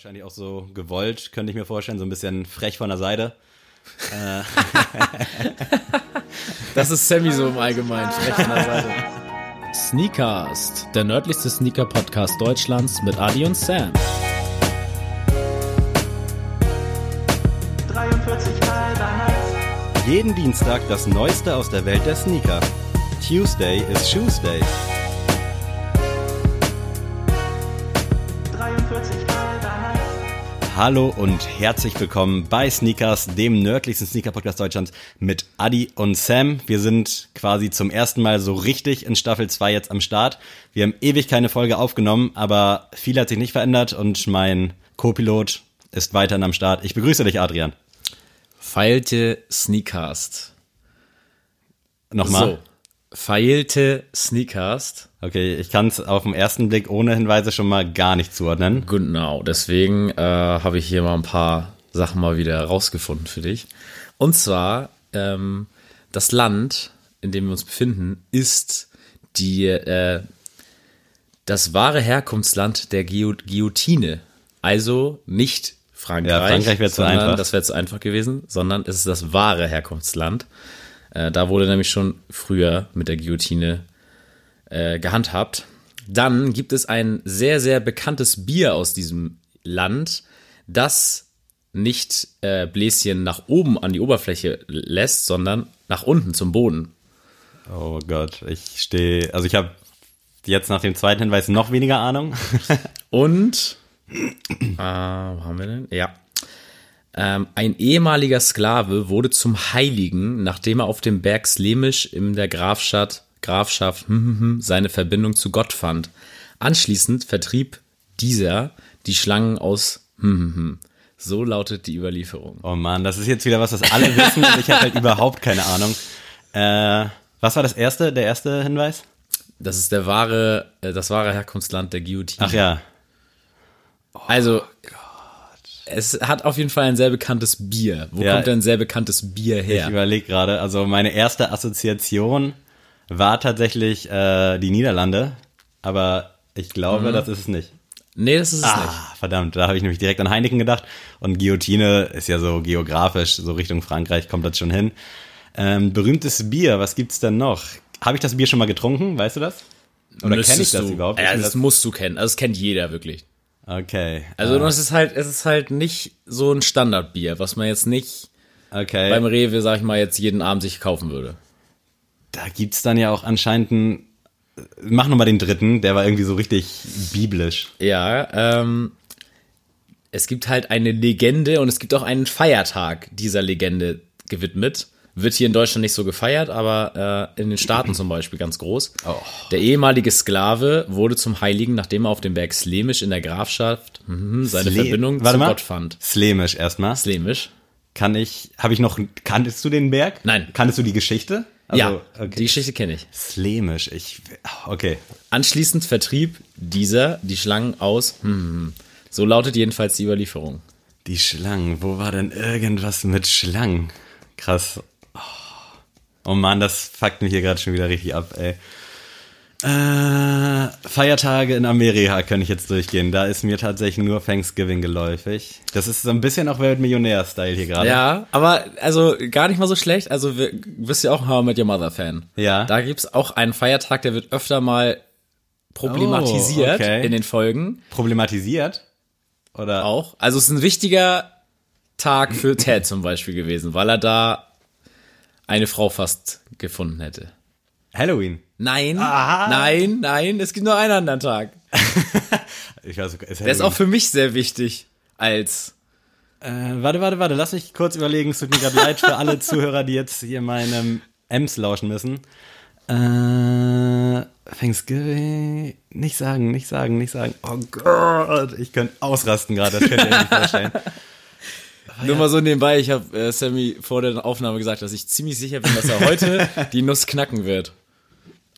Wahrscheinlich auch so gewollt, könnte ich mir vorstellen, so ein bisschen frech von der Seite. Äh. das ist Sammy so im Allgemeinen, frech von der Seite. Sneakast, der nördlichste Sneaker-Podcast Deutschlands mit Adi und Sam. 43 Jeden Dienstag das Neueste aus der Welt der Sneaker. Tuesday is Shoes Day. Hallo und herzlich willkommen bei Sneakers, dem nördlichsten Sneaker-Podcast Deutschlands mit Adi und Sam. Wir sind quasi zum ersten Mal so richtig in Staffel 2 jetzt am Start. Wir haben ewig keine Folge aufgenommen, aber viel hat sich nicht verändert und mein Co-Pilot ist weiterhin am Start. Ich begrüße dich, Adrian. Feilte Sneakast. Nochmal. So. Feilte Sneakast. Okay, ich kann es auf den ersten Blick ohne Hinweise schon mal gar nicht zuordnen. Genau, deswegen äh, habe ich hier mal ein paar Sachen mal wieder rausgefunden für dich. Und zwar, ähm, das Land, in dem wir uns befinden, ist die, äh, das wahre Herkunftsland der Guillotine. Also nicht Frankreich. Ja, Frankreich wäre zu einfach. Das wäre zu einfach gewesen, sondern es ist das wahre Herkunftsland. Äh, da wurde nämlich schon früher mit der Guillotine äh, gehandhabt. Dann gibt es ein sehr, sehr bekanntes Bier aus diesem Land, das nicht äh, Bläschen nach oben an die Oberfläche lässt, sondern nach unten zum Boden. Oh Gott, ich stehe, also ich habe jetzt nach dem zweiten Hinweis noch weniger Ahnung. Und, äh, wo haben wir denn? Ja, ähm, ein ehemaliger Sklave wurde zum Heiligen, nachdem er auf dem Berg Slemisch in der Grafschaft, Grafschaft hm, hm, hm, seine Verbindung zu Gott fand. Anschließend vertrieb dieser die Schlangen aus So lautet die Überlieferung. Oh Mann, das ist jetzt wieder was, was alle wissen, aber ich habe halt überhaupt keine Ahnung. Äh, was war das erste, der erste Hinweis? Das ist der wahre, äh, das wahre Herkunftsland der Guillotine. Ach ja. Oh also, Gott es hat auf jeden Fall ein sehr bekanntes Bier. Wo ja, kommt denn ein sehr bekanntes Bier her? Ich überlege gerade, also meine erste Assoziation war tatsächlich äh, die Niederlande, aber ich glaube, mhm. das ist es nicht. Nee, das ist es ah, nicht. Verdammt, da habe ich nämlich direkt an Heineken gedacht. Und Guillotine ist ja so geografisch, so Richtung Frankreich kommt das schon hin. Ähm, berühmtes Bier, was gibt's denn noch? Habe ich das Bier schon mal getrunken, weißt du das? Oder kenne ich das du? überhaupt? Ja, das, das musst du kennen. Also das kennt jeder wirklich. Okay. Also uh. es ist halt, es ist halt nicht so ein Standardbier, was man jetzt nicht okay. beim Rewe, sag ich mal, jetzt jeden Abend sich kaufen würde. Da gibt's dann ja auch anscheinend einen. Mach nochmal den dritten, der war irgendwie so richtig biblisch. Ja, ähm, es gibt halt eine Legende und es gibt auch einen Feiertag dieser Legende gewidmet. Wird hier in Deutschland nicht so gefeiert, aber äh, in den Staaten zum Beispiel ganz groß. Oh. Der ehemalige Sklave wurde zum Heiligen, nachdem er auf dem Berg Slemisch in der Grafschaft mh, seine Sle Verbindung Warte zu mal. Gott fand. Slemisch erstmal. Slemisch. Kann ich, habe ich noch, kanntest du den Berg? Nein. Kanntest du die Geschichte? Also, ja, okay. die Geschichte kenne ich. Slemisch, ich, okay. Anschließend vertrieb dieser die Schlangen aus, hm, hm, hm. so lautet jedenfalls die Überlieferung. Die Schlangen, wo war denn irgendwas mit Schlangen? Krass. Oh Mann, das fuckt mich hier gerade schon wieder richtig ab, ey. Äh, Feiertage in Amerika kann ich jetzt durchgehen. Da ist mir tatsächlich nur Thanksgiving geläufig. Das ist so ein bisschen auch Welt Millionär-Style hier gerade. Ja, aber also gar nicht mal so schlecht. Also wir, bist ja auch ein How Met Your Mother Fan. Ja. Da gibt's auch einen Feiertag, der wird öfter mal problematisiert oh, okay. in den Folgen. Problematisiert? Oder? Auch. Also es ist ein wichtiger Tag für Ted zum Beispiel gewesen, weil er da eine Frau fast gefunden hätte. Halloween. Nein, Aha. nein, nein, es gibt nur einen anderen Tag. ich weiß, ist Der ist auch für mich sehr wichtig als. Äh, warte, warte, warte, lass mich kurz überlegen. Es tut mir gerade leid für alle Zuhörer, die jetzt hier meinem Ems lauschen müssen. Äh, Thanksgiving. Nicht sagen, nicht sagen, nicht sagen. Oh Gott, ich könnte ausrasten gerade, das könnt ihr nicht vorstellen. Nur mal so nebenbei, ich habe äh, Sammy vor der Aufnahme gesagt, dass ich ziemlich sicher bin, dass er heute die Nuss knacken wird.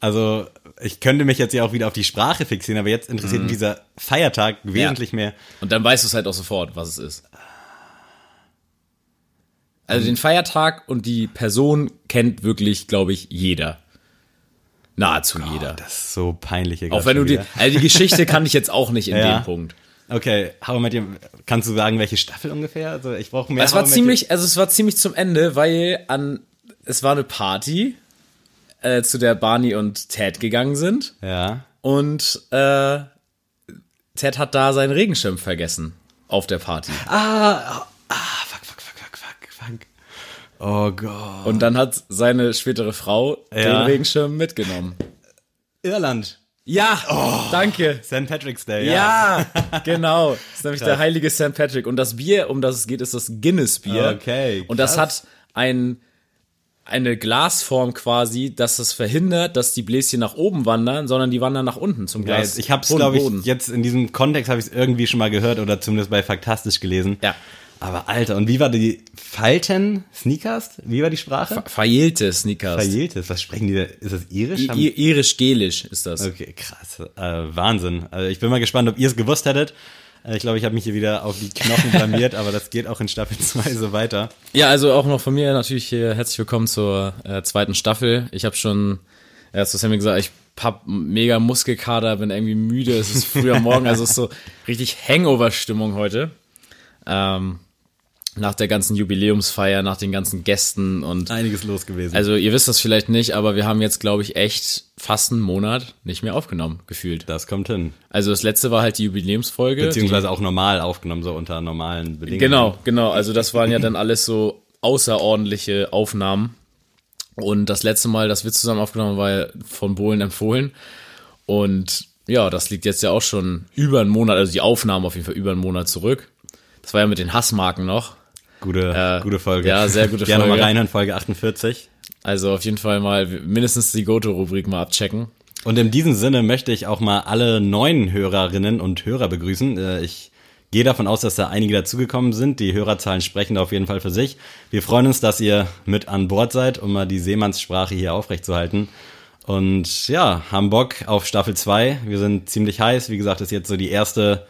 Also, ich könnte mich jetzt ja auch wieder auf die Sprache fixieren, aber jetzt interessiert mhm. mich dieser Feiertag wesentlich ja. mehr. Und dann weißt du es halt auch sofort, was es ist. Also den Feiertag und die Person kennt wirklich, glaube ich, jeder. Nahezu oh, jeder. Das ist so peinlich. Auch wenn du die, also die Geschichte kann ich jetzt auch nicht in ja. dem Punkt. Okay, How I Met Your, kannst du sagen, welche Staffel ungefähr? Also ich brauche mehr. Es war ziemlich, also es war ziemlich zum Ende, weil an, es war eine Party, äh, zu der Barney und Ted gegangen sind. Ja. Und äh, Ted hat da seinen Regenschirm vergessen auf der Party. Ah, ah, fuck, fuck, fuck, fuck, fuck, fuck. Oh Gott. Und dann hat seine spätere Frau den Ja. Regenschirm mitgenommen. Irland. Ja, danke. St. Patrick's Day, Oh, ja. Ja, genau. Das ist nämlich der heilige St. Patrick. Und das Bier, um das es geht, ist das Guinness-Bier. Okay, Und das krass. hat ein, eine Glasform quasi, dass das verhindert, dass die Bläschen nach oben wandern, sondern die wandern nach unten zum Ja, Glas. ich habe es, glaube ich, jetzt in diesem Kontext habe ich es irgendwie schon mal gehört oder zumindest bei Faktastisch gelesen. Ja. Aber Alter, und wie war die Falten Sneakers? Wie war die Sprache? Verjählte Sneakers. Verjähltes. Was sprechen die da? Ist das irisch? Irisch-Gelisch ist das. Okay, krass. Äh, Wahnsinn. Also ich bin mal gespannt, ob ihr es gewusst hättet. Äh, ich glaube, ich habe mich hier wieder auf die Knochen blamiert, aber das geht auch in Staffel 2 so weiter. Ja, also auch noch von mir natürlich hier herzlich willkommen zur äh, zweiten Staffel. Ich habe schon, ja, zu Sammy gesagt, ich hab mega Muskelkater, bin irgendwie müde, es ist früh am Morgen, also es ist so richtig Hangover-Stimmung heute. Ähm, nach der ganzen Jubiläumsfeier, nach den ganzen Gästen und Einiges los gewesen. also ihr wisst das vielleicht nicht, aber wir haben jetzt, glaube ich, echt fast einen Monat nicht mehr aufgenommen, gefühlt. das kommt hin. Also das letzte war halt die Jubiläumsfolge. Beziehungsweise auch normal aufgenommen, so unter normalen Bedingungen. Genau, genau. Also das waren ja dann alles so außerordentliche Aufnahmen. Und das letzte Mal, dass wir zusammen aufgenommen haben, war ja von Bohlen empfohlen. Und ja, das liegt jetzt ja auch schon über einen Monat, also die Aufnahmen auf jeden Fall über einen Monat zurück. Das war ja mit den Hassmarken noch. Gute, Äh, gute Folge. ja, sehr gute Gerne Folge. mal reinhören, Folge 48. Also auf jeden Fall mal mindestens die Goto-Rubrik mal abchecken. Und in diesem Sinne möchte ich auch mal alle neuen Hörerinnen und Hörer begrüßen. Äh, Ich gehe davon aus, dass da einige dazugekommen sind. Die Hörerzahlen sprechen da auf jeden Fall für sich. Wir freuen uns, dass ihr mit an Bord seid, um mal die Seemannssprache hier aufrechtzuerhalten. Und ja, haben Bock auf Staffel 2. Wir sind ziemlich heiß. Wie gesagt, ist jetzt so die erste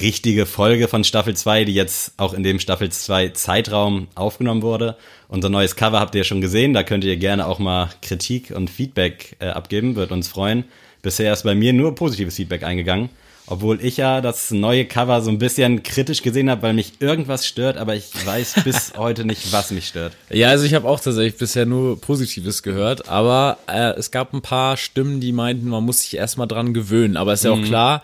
richtige Folge von Staffel 2, die jetzt auch in dem Staffel 2 Zeitraum aufgenommen wurde. Unser neues Cover habt ihr schon gesehen, da könnt ihr gerne auch mal Kritik und Feedback äh, abgeben, wird uns freuen. Bisher ist bei mir nur positives Feedback eingegangen, obwohl ich ja das neue Cover so ein bisschen kritisch gesehen habe, weil mich irgendwas stört, aber ich weiß bis heute nicht, was mich stört. Ja, also ich habe auch tatsächlich bisher nur Positives gehört, aber äh, es gab ein paar Stimmen, die meinten, man muss sich erstmal dran gewöhnen. Aber ist ja auch klar,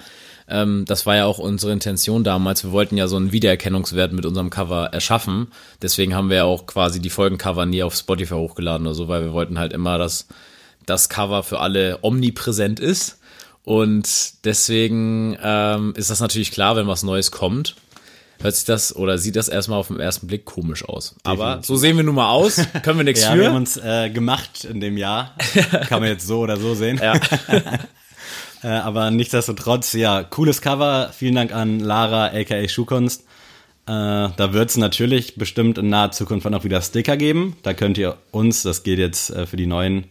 ähm, das war ja auch unsere Intention damals. Wir wollten ja so einen Wiedererkennungswert mit unserem Cover erschaffen. Deswegen haben wir ja auch quasi die Folgencover nie auf Spotify hochgeladen oder so, weil wir wollten halt immer, dass das Cover für alle omnipräsent ist. Und deswegen ähm, ist das natürlich klar, wenn was Neues kommt, hört sich das oder sieht das erstmal auf den ersten Blick komisch aus. Aber so sehen wir nun mal aus, können wir nichts Ja, für. wir haben uns äh, gemacht in dem Jahr. Kann man jetzt so oder so sehen. Ja. Äh, aber nichtsdestotrotz, ja, cooles Cover. Vielen Dank an Lara, aka Schuhkunst. Äh, da wird es natürlich bestimmt in naher Zukunft auch noch wieder Sticker geben. Da könnt ihr uns, das geht jetzt äh, für die neuen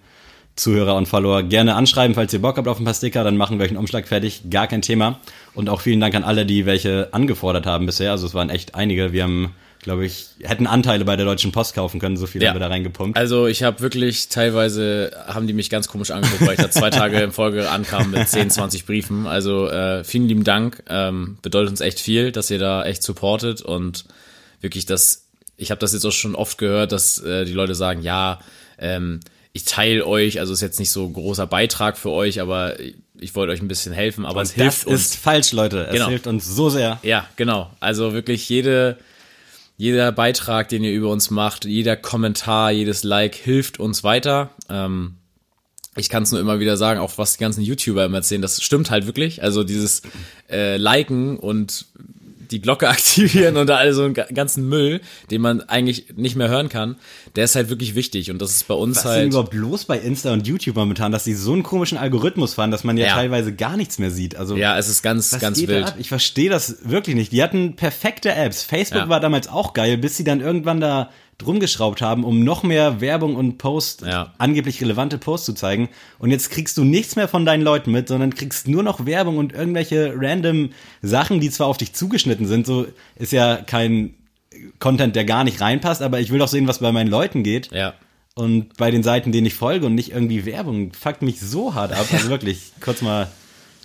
Zuhörer und Follower, gerne anschreiben, falls ihr Bock habt auf ein paar Sticker. Dann machen wir euch einen Umschlag fertig. Gar kein Thema. Und auch vielen Dank an alle, die welche angefordert haben bisher. Also es waren echt einige. Wir haben, glaube ich, hätten Anteile bei der Deutschen Post kaufen können. So viel Ja. haben wir da reingepumpt. Also ich habe wirklich, teilweise haben die mich ganz komisch angeguckt, weil ich da zwei Tage in Folge ankam mit 10, 20 Briefen. Also äh, vielen lieben Dank. Ähm, bedeutet uns echt viel, dass ihr da echt supportet und wirklich das, ich habe das jetzt auch schon oft gehört, dass äh, die Leute sagen, ja, ähm, ich teile euch, also ist jetzt nicht so ein großer Beitrag für euch, aber ich, wollte euch ein bisschen helfen, aber es hilft das uns. ist falsch, Leute. Es Genau. hilft uns so sehr. Ja, genau. Also wirklich jede, jeder Beitrag, den ihr über uns macht, jeder Kommentar, jedes Like hilft uns weiter. Ähm, ich kann es nur immer wieder sagen, auch was die ganzen YouTuber immer erzählen, das stimmt halt wirklich. Also dieses äh, Liken und die Glocke aktivieren und da all so einen ga- ganzen Müll, den man eigentlich nicht mehr hören kann, der ist halt wirklich wichtig und das ist bei uns Was ist denn halt. überhaupt los bei Insta und YouTube momentan, dass die so einen komischen Algorithmus fahren, dass man ja, Ja. teilweise gar nichts mehr sieht? Also Ja, es ist ganz, was ganz wild. Ich verstehe das wirklich nicht. Die hatten perfekte Apps. Facebook Ja. war damals auch geil, bis sie dann irgendwann da drum geschraubt haben, um noch mehr Werbung und Post, Ja. angeblich relevante Posts zu zeigen. Und jetzt kriegst du nichts mehr von deinen Leuten mit, sondern kriegst nur noch Werbung und irgendwelche random Sachen, die zwar auf dich zugeschnitten sind. So ist ja kein Content, der gar nicht reinpasst, aber ich will doch sehen, was bei meinen Leuten geht. Ja. Und bei den Seiten, denen ich folge und nicht irgendwie Werbung, fuckt mich so hart ab. Also wirklich, kurz mal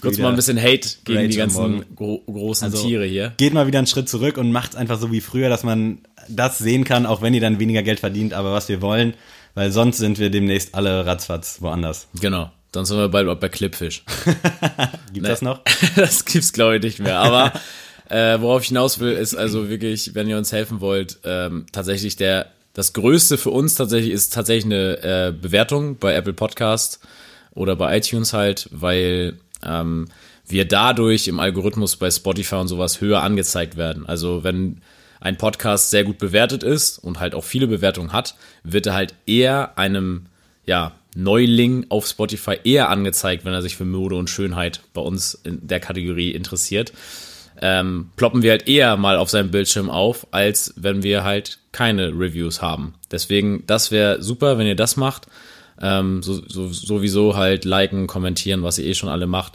Kurz mal ein bisschen Hate gegen Rage die ganzen gro großen also, Tiere hier. Geht mal wieder einen Schritt zurück und macht einfach so wie früher, dass man das sehen kann, auch wenn ihr dann weniger Geld verdient, aber was wir wollen, weil sonst sind wir demnächst alle ratzfatz woanders. Genau. Dann sind wir bald bei Clipfish. Gibt das noch? das gibt's glaube ich nicht mehr. Aber äh, worauf ich hinaus will, ist also wirklich, wenn ihr uns helfen wollt, ähm, tatsächlich der das Größte für uns tatsächlich ist tatsächlich eine äh, Bewertung bei Apple Podcast oder bei iTunes halt, weil ähm, wir dadurch im Algorithmus bei Spotify und sowas höher angezeigt werden. Also wenn ein Podcast sehr gut bewertet ist und halt auch viele Bewertungen hat, wird er halt eher einem ja, Neuling auf Spotify eher angezeigt, wenn er sich für Mode und Schönheit bei uns in der Kategorie interessiert. Ähm, ploppen wir halt eher mal auf seinem Bildschirm auf, als wenn wir halt keine Reviews haben. Deswegen, das wäre super, wenn ihr das macht. Ähm, so, so, sowieso halt liken, kommentieren, was ihr eh schon alle macht.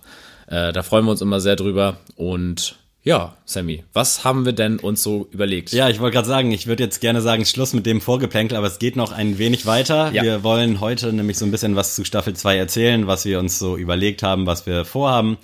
Äh, da freuen wir uns immer sehr drüber. Und ja, Sammy, was haben wir denn uns so überlegt? Ja, ich wollte gerade sagen, ich würde jetzt gerne sagen, Schluss mit dem Vorgeplänkel, aber es geht noch ein wenig weiter. Ja. Wir wollen heute nämlich so ein bisschen was zu Staffel 2 erzählen, was wir uns so überlegt haben, was wir vorhaben,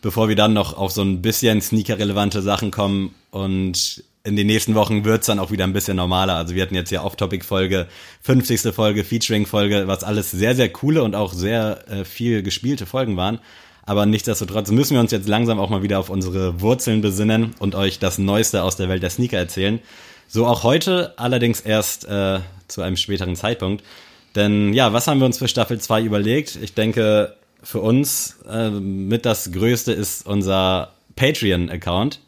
bevor wir dann noch auf so ein bisschen sneaker-relevante Sachen kommen und in den nächsten Wochen wird's dann auch wieder ein bisschen normaler. Also wir hatten jetzt ja Off-Topic-Folge, 50. Folge, Featuring-Folge, was alles sehr, sehr coole und auch sehr äh, viel gespielte Folgen waren. Aber nichtsdestotrotz müssen wir uns jetzt langsam auch mal wieder auf unsere Wurzeln besinnen und euch das Neueste aus der Welt der Sneaker erzählen. So auch heute, allerdings erst äh, zu einem späteren Zeitpunkt. Denn ja, was haben wir uns für Staffel 2 überlegt? Ich denke, für uns äh, mit das Größte ist unser Patreon-Account.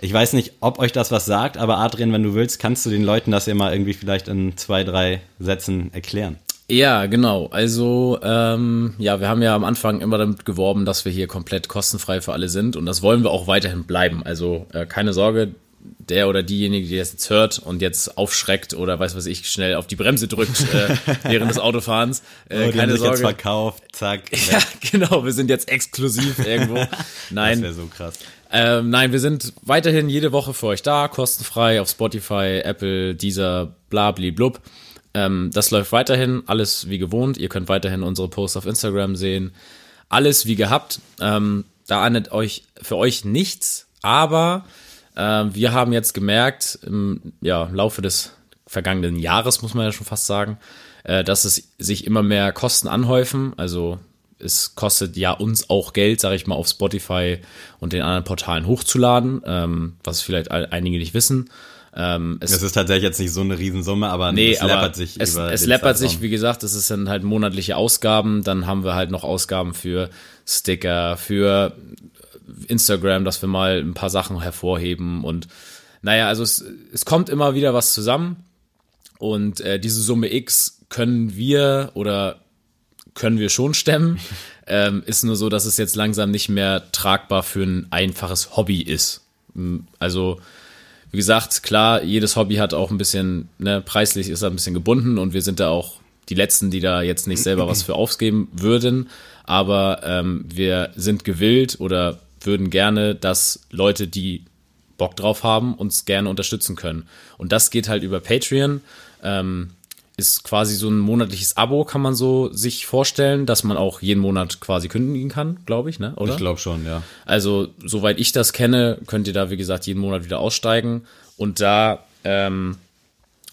Ich weiß nicht, ob euch das was sagt, aber Adrian, wenn du willst, kannst du den Leuten das ja mal irgendwie vielleicht in zwei, drei Sätzen erklären. Ja, genau. Also, ähm, ja, wir haben ja am Anfang immer damit geworben, dass wir hier komplett kostenfrei für alle sind und das wollen wir auch weiterhin bleiben. Also, äh, keine Sorge, der oder diejenige, die das jetzt hört und jetzt aufschreckt oder weiß was ich, schnell auf die Bremse drückt äh, während des Autofahrens. Äh, oh, keine Sorge. Jetzt verkauft, zack. Ja, genau, wir sind jetzt exklusiv irgendwo. Nein. Das wäre so krass. Ähm, nein, wir sind weiterhin jede Woche für euch da, kostenfrei auf Spotify, Apple, Deezer, bla, bli, blub. Ähm, das läuft weiterhin, alles wie gewohnt. Ihr könnt weiterhin unsere Posts auf Instagram sehen. Alles wie gehabt. Ähm, da ahndet euch für euch nichts, aber äh, wir haben jetzt gemerkt, im ja, Laufe des vergangenen Jahres, muss man ja schon fast sagen, äh, dass es sich immer mehr Kosten anhäufen. Also es kostet ja uns auch Geld, sage ich mal, auf Spotify und den anderen Portalen hochzuladen, ähm, was vielleicht einige nicht wissen. Ähm, es, es, ist tatsächlich jetzt nicht so eine Riesensumme, aber nee, es läppert sich es, über Es läppert sich, wie gesagt, es dann halt monatliche Ausgaben, dann haben wir halt noch Ausgaben für Sticker, für Instagram, dass wir mal ein paar Sachen hervorheben und naja, also es, es kommt immer wieder was zusammen und äh, diese Summe X können wir oder können wir schon stemmen. ähm, ist nur so, dass es jetzt langsam nicht mehr tragbar für ein einfaches Hobby ist. Also wie gesagt, klar, jedes Hobby hat auch ein bisschen, ne, preislich ist er ein bisschen gebunden und wir sind da auch die Letzten, die da jetzt nicht selber was für aufgeben würden. Aber ähm, wir sind gewillt oder würden gerne, dass Leute, die Bock drauf haben, uns gerne unterstützen können. Und das geht halt über Patreon. Ähm, ist quasi so ein monatliches Abo, kann man so sich vorstellen, dass man auch jeden Monat quasi kündigen kann, glaube ich, ne? Oder? Ich glaube schon, ja. Also, soweit ich das kenne, könnt ihr da, wie gesagt, jeden Monat wieder aussteigen. Und da ähm,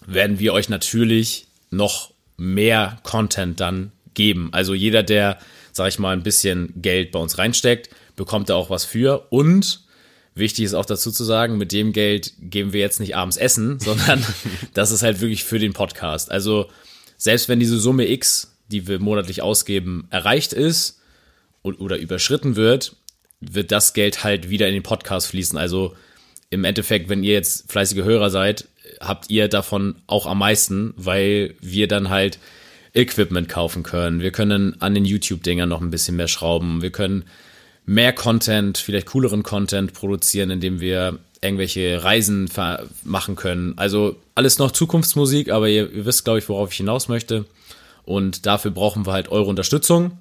werden wir euch natürlich noch mehr Content dann geben. Also jeder, der, sag ich mal, ein bisschen Geld bei uns reinsteckt, bekommt da auch was für. Und Wichtig ist auch dazu zu sagen, mit dem Geld geben wir jetzt nicht abends essen, sondern das ist halt wirklich für den Podcast. Also selbst wenn diese Summe X, die wir monatlich ausgeben, erreicht ist oder überschritten wird, wird das Geld halt wieder in den Podcast fließen. Also im Endeffekt, wenn ihr jetzt fleißige Hörer seid, habt ihr davon auch am meisten, weil wir dann halt Equipment kaufen können. Wir können an den YouTube-Dingern noch ein bisschen mehr schrauben. Wir können mehr Content, vielleicht cooleren Content produzieren, indem wir irgendwelche Reisen machen können. Also alles noch Zukunftsmusik, aber ihr, ihr wisst, glaube ich, worauf ich hinaus möchte. Und dafür brauchen wir halt eure Unterstützung.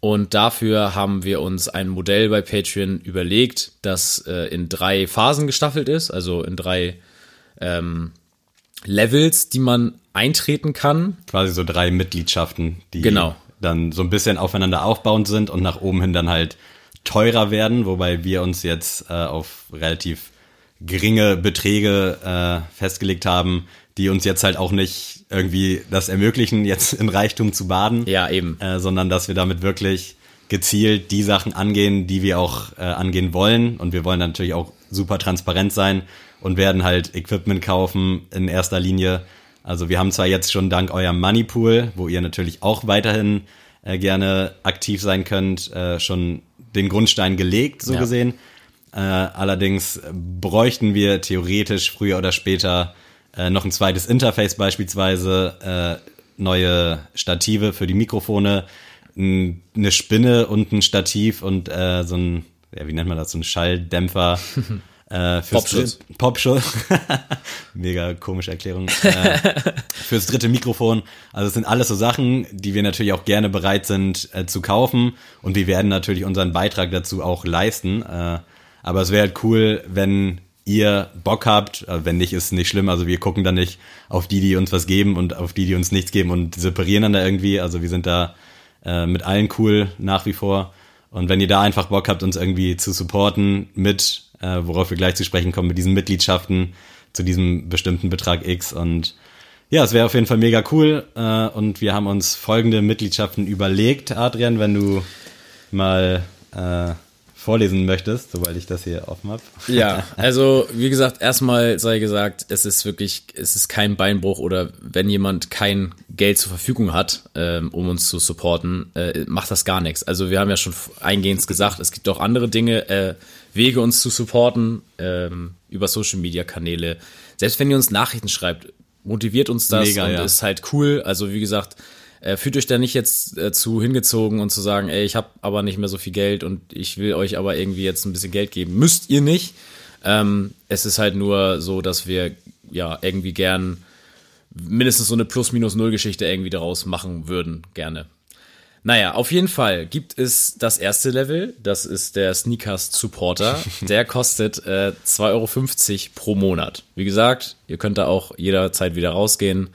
Und dafür haben wir uns ein Modell bei Patreon überlegt, das äh, in drei Phasen gestaffelt ist, also in drei ähm, Levels, die man eintreten kann. Quasi so drei Mitgliedschaften, die genau. dann so ein bisschen aufeinander aufbauend sind und nach oben hin dann halt teurer werden, wobei wir uns jetzt äh, auf relativ geringe Beträge äh, festgelegt haben, die uns jetzt halt auch nicht irgendwie das ermöglichen, jetzt in Reichtum zu baden. Ja, eben. Äh, sondern dass wir damit wirklich gezielt die Sachen angehen, die wir auch äh, angehen wollen. Und wir wollen natürlich auch super transparent sein und werden halt Equipment kaufen in erster Linie. Also wir haben zwar jetzt schon dank eurem Moneypool, wo ihr natürlich auch weiterhin äh, gerne aktiv sein könnt, äh, schon den Grundstein gelegt, so ja. gesehen. Äh, allerdings bräuchten wir theoretisch früher oder später äh, noch ein zweites Interface beispielsweise, äh, neue Stative für die Mikrofone, eine Spinne und ein Stativ und äh, so ein, ja, wie nennt man das, so ein Schalldämpfer. Äh, Popschutz. Popschutz. Mega komische Erklärung. Äh, fürs dritte Mikrofon. Also es sind alles so Sachen, die wir natürlich auch gerne bereit sind äh, zu kaufen. Und wir werden natürlich unseren Beitrag dazu auch leisten. Äh, aber es wäre halt cool, wenn ihr Bock habt. Äh, wenn nicht, ist nicht schlimm. Also wir gucken dann nicht auf die, die uns was geben und auf die, die uns nichts geben und separieren dann da irgendwie. Also wir sind da äh, mit allen cool nach wie vor. Und wenn ihr da einfach Bock habt, uns irgendwie zu supporten mit, äh, worauf wir gleich zu sprechen kommen, mit diesen Mitgliedschaften zu diesem bestimmten Betrag X. Und ja, es wäre auf jeden Fall mega cool. Äh, und wir haben uns folgende Mitgliedschaften überlegt, Adrian, wenn du mal äh, vorlesen möchtest, sobald ich das hier offen habe. Ja, also wie gesagt, erstmal sei gesagt, es ist wirklich, es ist kein Beinbruch oder wenn jemand kein Geld zur Verfügung hat, ähm, um uns zu supporten, äh, macht das gar nichts. Also wir haben ja schon eingehend gesagt, es gibt auch andere Dinge, äh, Wege uns zu supporten ähm, über Social Media Kanäle. Selbst wenn ihr uns Nachrichten schreibt, motiviert uns das Mega, und ja. ist halt cool. Also wie gesagt, äh, fühlt euch da nicht jetzt äh, zu hingezogen und zu sagen, ey, ich habe aber nicht mehr so viel Geld und ich will euch aber irgendwie jetzt ein bisschen Geld geben. Müsst ihr nicht. Ähm, es ist halt nur so, dass wir ja irgendwie gern mindestens so eine Plus-Minus-Null-Geschichte irgendwie daraus machen würden, gerne. Naja, auf jeden Fall gibt es das erste Level, das ist der Sneakers Supporter. Der kostet äh, 2,50 Euro pro Monat. Wie gesagt, ihr könnt da auch jederzeit wieder rausgehen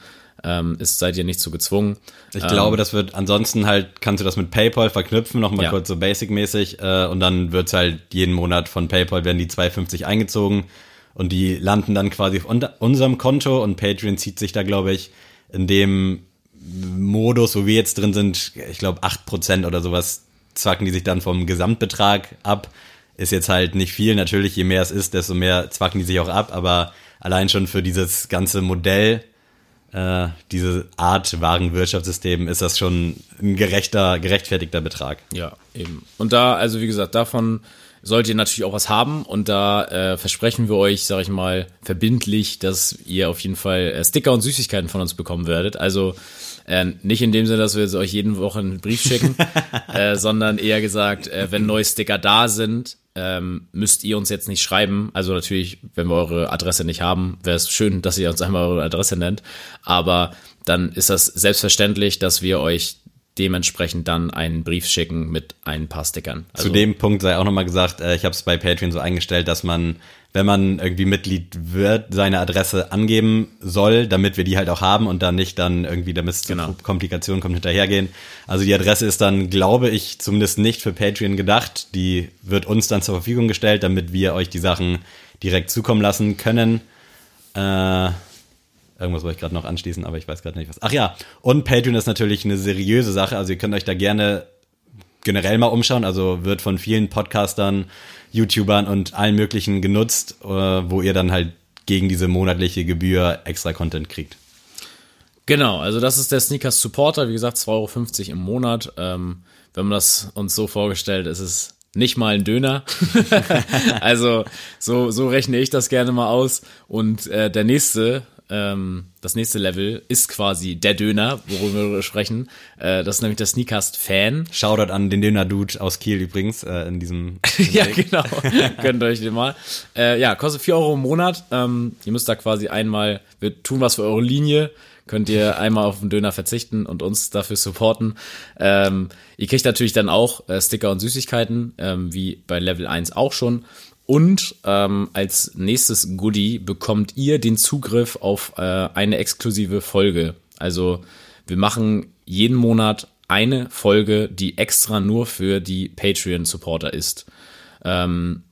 ähm, ist, seid ihr nicht so gezwungen. Ich ähm, glaube, das wird ansonsten halt, kannst du das mit PayPal verknüpfen, nochmal ja. kurz so basic-mäßig, äh, und dann wird's halt jeden Monat von PayPal werden die 2,50 eingezogen und die landen dann quasi auf unserem Konto und Patreon zieht sich da, glaube ich, in dem Modus, wo wir jetzt drin sind, ich glaube 8% oder sowas, zwacken die sich dann vom Gesamtbetrag ab. Ist jetzt halt nicht viel. Natürlich, je mehr es ist, desto mehr zwacken die sich auch ab. Aber allein schon für dieses ganze Modell äh, diese Art Warenwirtschaftssystem ist das schon ein gerechter, gerechtfertigter Betrag. Ja, eben. Und da, also wie gesagt, davon sollt ihr natürlich auch was haben und da äh, versprechen wir euch, sag ich mal, verbindlich, dass ihr auf jeden Fall äh, Sticker und Süßigkeiten von uns bekommen werdet. Also äh, nicht in dem Sinne, dass wir jetzt euch jeden Woche einen Brief schicken, äh, sondern eher gesagt, äh, wenn neue Sticker da sind, ähm, müsst ihr uns jetzt nicht schreiben. Also natürlich, wenn wir eure Adresse nicht haben, wäre es schön, dass ihr uns einmal eure Adresse nennt. Aber dann ist das selbstverständlich, dass wir euch dementsprechend dann einen Brief schicken mit ein paar Stickern. Also Zu dem Punkt sei auch nochmal gesagt, äh, ich habe es bei Patreon so eingestellt, dass man, wenn man irgendwie Mitglied wird, seine Adresse angeben soll, damit wir die halt auch haben und dann nicht dann irgendwie, damit es genau. zu Komplikationen kommt, hinterhergehen. Also die Adresse ist dann, glaube ich, zumindest nicht für Patreon gedacht. Die wird uns dann zur Verfügung gestellt, damit wir euch die Sachen direkt zukommen lassen können. Äh, Irgendwas wollte ich gerade noch anschließen, aber ich weiß gerade nicht was. Ach ja, und Patreon ist natürlich eine seriöse Sache. Also ihr könnt euch da gerne generell mal umschauen. Also wird von vielen Podcastern, YouTubern und allen möglichen genutzt, äh, wo ihr dann halt gegen diese monatliche Gebühr extra Content kriegt. Genau, also das ist der Sneakers Supporter, wie gesagt, 2,50 Euro im Monat. Ähm, wenn man das uns so vorgestellt, ist es nicht mal ein Döner. also so, so rechne ich das gerne mal aus. Und äh, der nächste ähm, das nächste Level ist quasi der Döner, worüber wir sprechen. Äh, das ist nämlich der Sneakast-Fan. Shoutout an den Döner-Dude aus Kiel übrigens äh, in diesem. ja, genau. Könnt ihr euch den mal. Äh, ja, kostet 4 Euro im Monat. Ähm, ihr müsst da quasi einmal, wir tun was für eure Linie könnt ihr einmal auf den Döner verzichten und uns dafür supporten. Ähm, ihr kriegt natürlich dann auch äh, Sticker und Süßigkeiten, ähm, wie bei Level 1 auch schon. Und ähm, als nächstes Goodie bekommt ihr den Zugriff auf äh, eine exklusive Folge. Also wir machen jeden Monat eine Folge, die extra nur für die Patreon-Supporter ist. Ähm,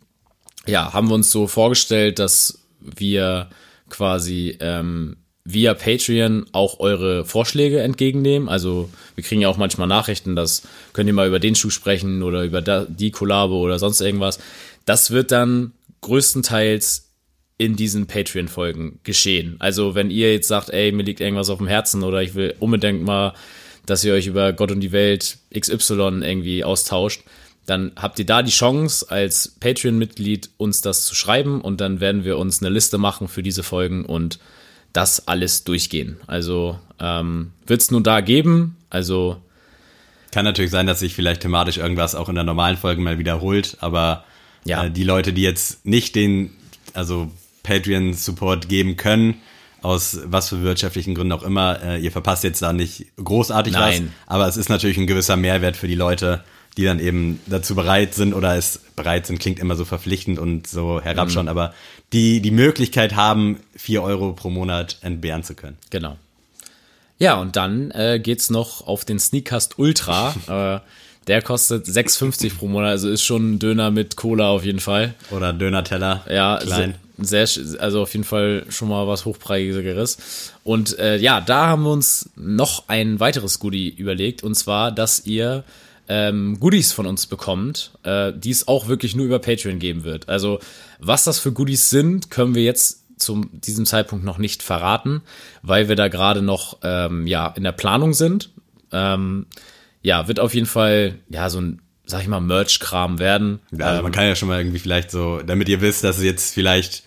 ja, haben wir uns so vorgestellt, dass wir quasi ähm, via Patreon auch eure Vorschläge entgegennehmen. Also wir kriegen ja auch manchmal Nachrichten, dass könnt ihr mal über den Schuh sprechen oder über die Kollabo oder sonst irgendwas. Das wird dann größtenteils in diesen Patreon-Folgen geschehen. Also wenn ihr jetzt sagt, ey, mir liegt irgendwas auf dem Herzen oder ich will unbedingt mal, dass ihr euch über Gott und die Welt XY irgendwie austauscht, dann habt ihr da die Chance, als Patreon-Mitglied uns das zu schreiben und dann werden wir uns eine Liste machen für diese Folgen und das alles durchgehen. Also ähm, wird es nun da geben. Also kann natürlich sein, dass sich vielleicht thematisch irgendwas auch in der normalen Folge mal wiederholt, aber ja. äh, die Leute, die jetzt nicht den, also Patreon-Support geben können, aus was für wirtschaftlichen Gründen auch immer, äh, ihr verpasst jetzt da nicht großartig Nein. was, aber es ist natürlich ein gewisser Mehrwert für die Leute, die dann eben dazu bereit sind oder es bereit sind, klingt immer so verpflichtend und so herabschauend, mhm. aber die die Möglichkeit haben, vier Euro pro Monat entbehren zu können. Genau. Ja, und dann äh, geht's noch auf den Sneakcast Ultra. äh, der kostet 6,50 pro Monat, also ist schon ein Döner mit Cola auf jeden Fall. Oder Döner-Teller. Ja, klein. Sehr, also auf jeden Fall schon mal was hochpreisigeres. Und äh, ja, da haben wir uns noch ein weiteres Goodie überlegt, und zwar, dass ihr ähm, Goodies von uns bekommt, äh, die es auch wirklich nur über Patreon geben wird. Also was das für Goodies sind, können wir jetzt zu diesem Zeitpunkt noch nicht verraten, weil wir da gerade noch ähm, ja in der Planung sind. Ähm, ja, wird auf jeden Fall ja so ein sag ich mal Merch-Kram werden. Ja, also man ähm, kann ja schon mal irgendwie vielleicht so, damit ihr wisst, dass es jetzt vielleicht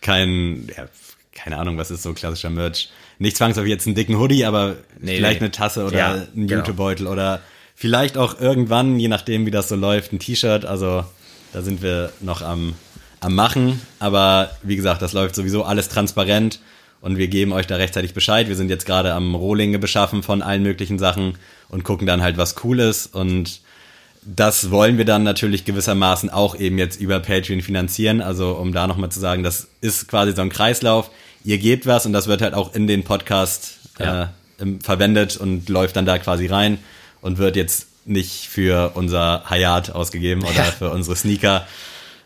kein ja, keine Ahnung, was ist so klassischer Merch. Nicht zwangsläufig jetzt einen dicken Hoodie, aber nee, vielleicht nee. eine Tasse oder ja, ein genau. Jutebeutel genau. oder Vielleicht auch irgendwann, je nachdem, wie das so läuft, ein T-Shirt. Also da sind wir noch am, am Machen. Aber wie gesagt, das läuft sowieso alles transparent und wir geben euch da rechtzeitig Bescheid. Wir sind jetzt gerade am Rohlinge beschaffen von allen möglichen Sachen und gucken dann halt, was cool ist. Und das wollen wir dann natürlich gewissermaßen auch eben jetzt über Patreon finanzieren. Also um da nochmal zu sagen, das ist quasi so ein Kreislauf. Ihr gebt was und das wird halt auch in den Podcast ja. äh, verwendet und läuft dann da quasi rein und wird jetzt nicht für unser Hayat ausgegeben oder ja. für unsere Sneaker.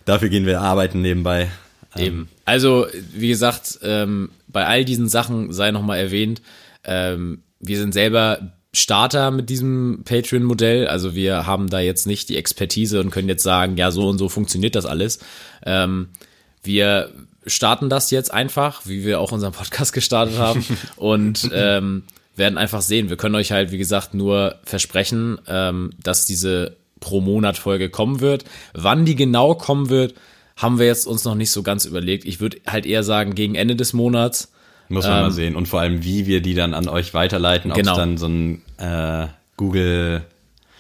Dafür gehen wir arbeiten nebenbei. Ähm, Eben. Also, wie gesagt, ähm, bei all diesen Sachen sei nochmal erwähnt, ähm, wir sind selber Starter mit diesem Patreon-Modell. Also wir haben da jetzt nicht die Expertise und können jetzt sagen, ja, so und so funktioniert das alles. Ähm, wir starten das jetzt einfach, wie wir auch unseren Podcast gestartet haben. und ähm, werden einfach sehen. Wir können euch halt, wie gesagt, nur versprechen, ähm, dass diese pro Monat Folge kommen wird. Wann die genau kommen wird, haben wir jetzt uns noch nicht so ganz überlegt. Ich würde halt eher sagen, gegen Ende des Monats. Muss man ähm, mal sehen. Und vor allem, wie wir die dann an euch weiterleiten. Ob genau. es dann so ein äh, Google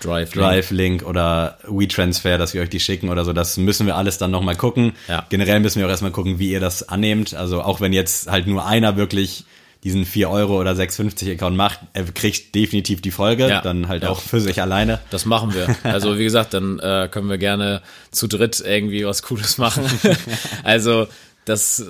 Drive, Drive Link. oder WeTransfer, dass wir euch die schicken oder so. Das müssen wir alles dann nochmal gucken. Ja. Generell müssen wir auch erstmal gucken, wie ihr das annehmt. Also auch wenn jetzt halt nur einer wirklich diesen 4 Euro oder 6,50 Account macht, er kriegt definitiv die Folge, ja, dann halt ja. auch für sich alleine. Das machen wir. Also wie gesagt, dann äh, können wir gerne zu dritt irgendwie was Cooles machen. also das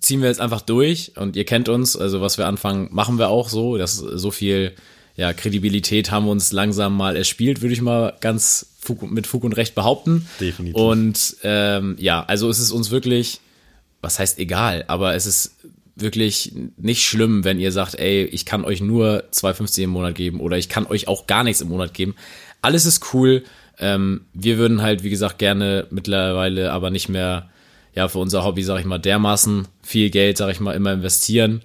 ziehen wir jetzt einfach durch und ihr kennt uns, also was wir anfangen, machen wir auch so. Das so viel ja, Kredibilität haben wir uns langsam mal erspielt, würde ich mal ganz mit Fug und Recht behaupten. Definitiv. Und ähm, ja, also es ist uns wirklich, was heißt egal, aber es ist wirklich nicht schlimm, wenn ihr sagt, ey, ich kann euch nur 2,50 im Monat geben oder ich kann euch auch gar nichts im Monat geben. Alles ist cool. Ähm, wir würden halt, wie gesagt, gerne mittlerweile aber nicht mehr, ja, für unser Hobby, sag ich mal, dermaßen viel Geld, sag ich mal, immer investieren.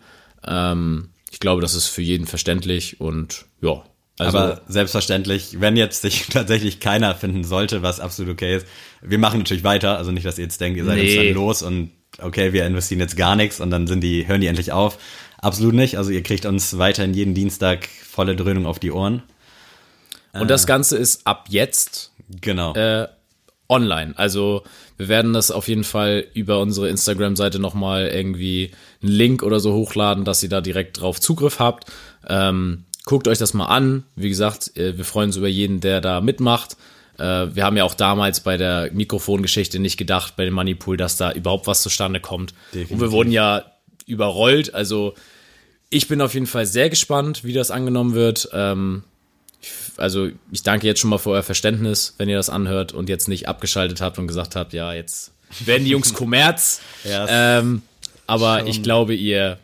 Ähm, ich glaube, das ist für jeden verständlich und ja. Also, aber selbstverständlich, wenn jetzt sich tatsächlich keiner finden sollte, was absolut okay ist, wir machen natürlich weiter. Also nicht, dass ihr jetzt denkt, ihr seid nee. jetzt dann los und okay, wir investieren jetzt gar nichts und dann sind die, hören die endlich auf. Absolut nicht. Also ihr kriegt uns weiterhin jeden Dienstag volle Dröhnung auf die Ohren. Und das Ganze ist ab jetzt genau. Äh, online. Also wir werden das auf jeden Fall über unsere Instagram-Seite nochmal irgendwie einen Link oder so hochladen, dass ihr da direkt drauf Zugriff habt. Ähm, guckt euch das mal an. Wie gesagt, äh, wir freuen uns über jeden, der da mitmacht. Äh, wir haben ja auch damals bei der Mikrofongeschichte nicht gedacht, bei dem Moneypool, dass da überhaupt was zustande kommt. Definitiv. Und wir wurden ja überrollt. Also ich bin auf jeden Fall sehr gespannt, wie das angenommen wird. Ähm, also ich danke jetzt schon mal für euer Verständnis, wenn ihr das anhört und jetzt nicht abgeschaltet habt und gesagt habt, ja, jetzt werden die Jungs Kommerz. ja, ähm, aber schon. ich glaube, ihr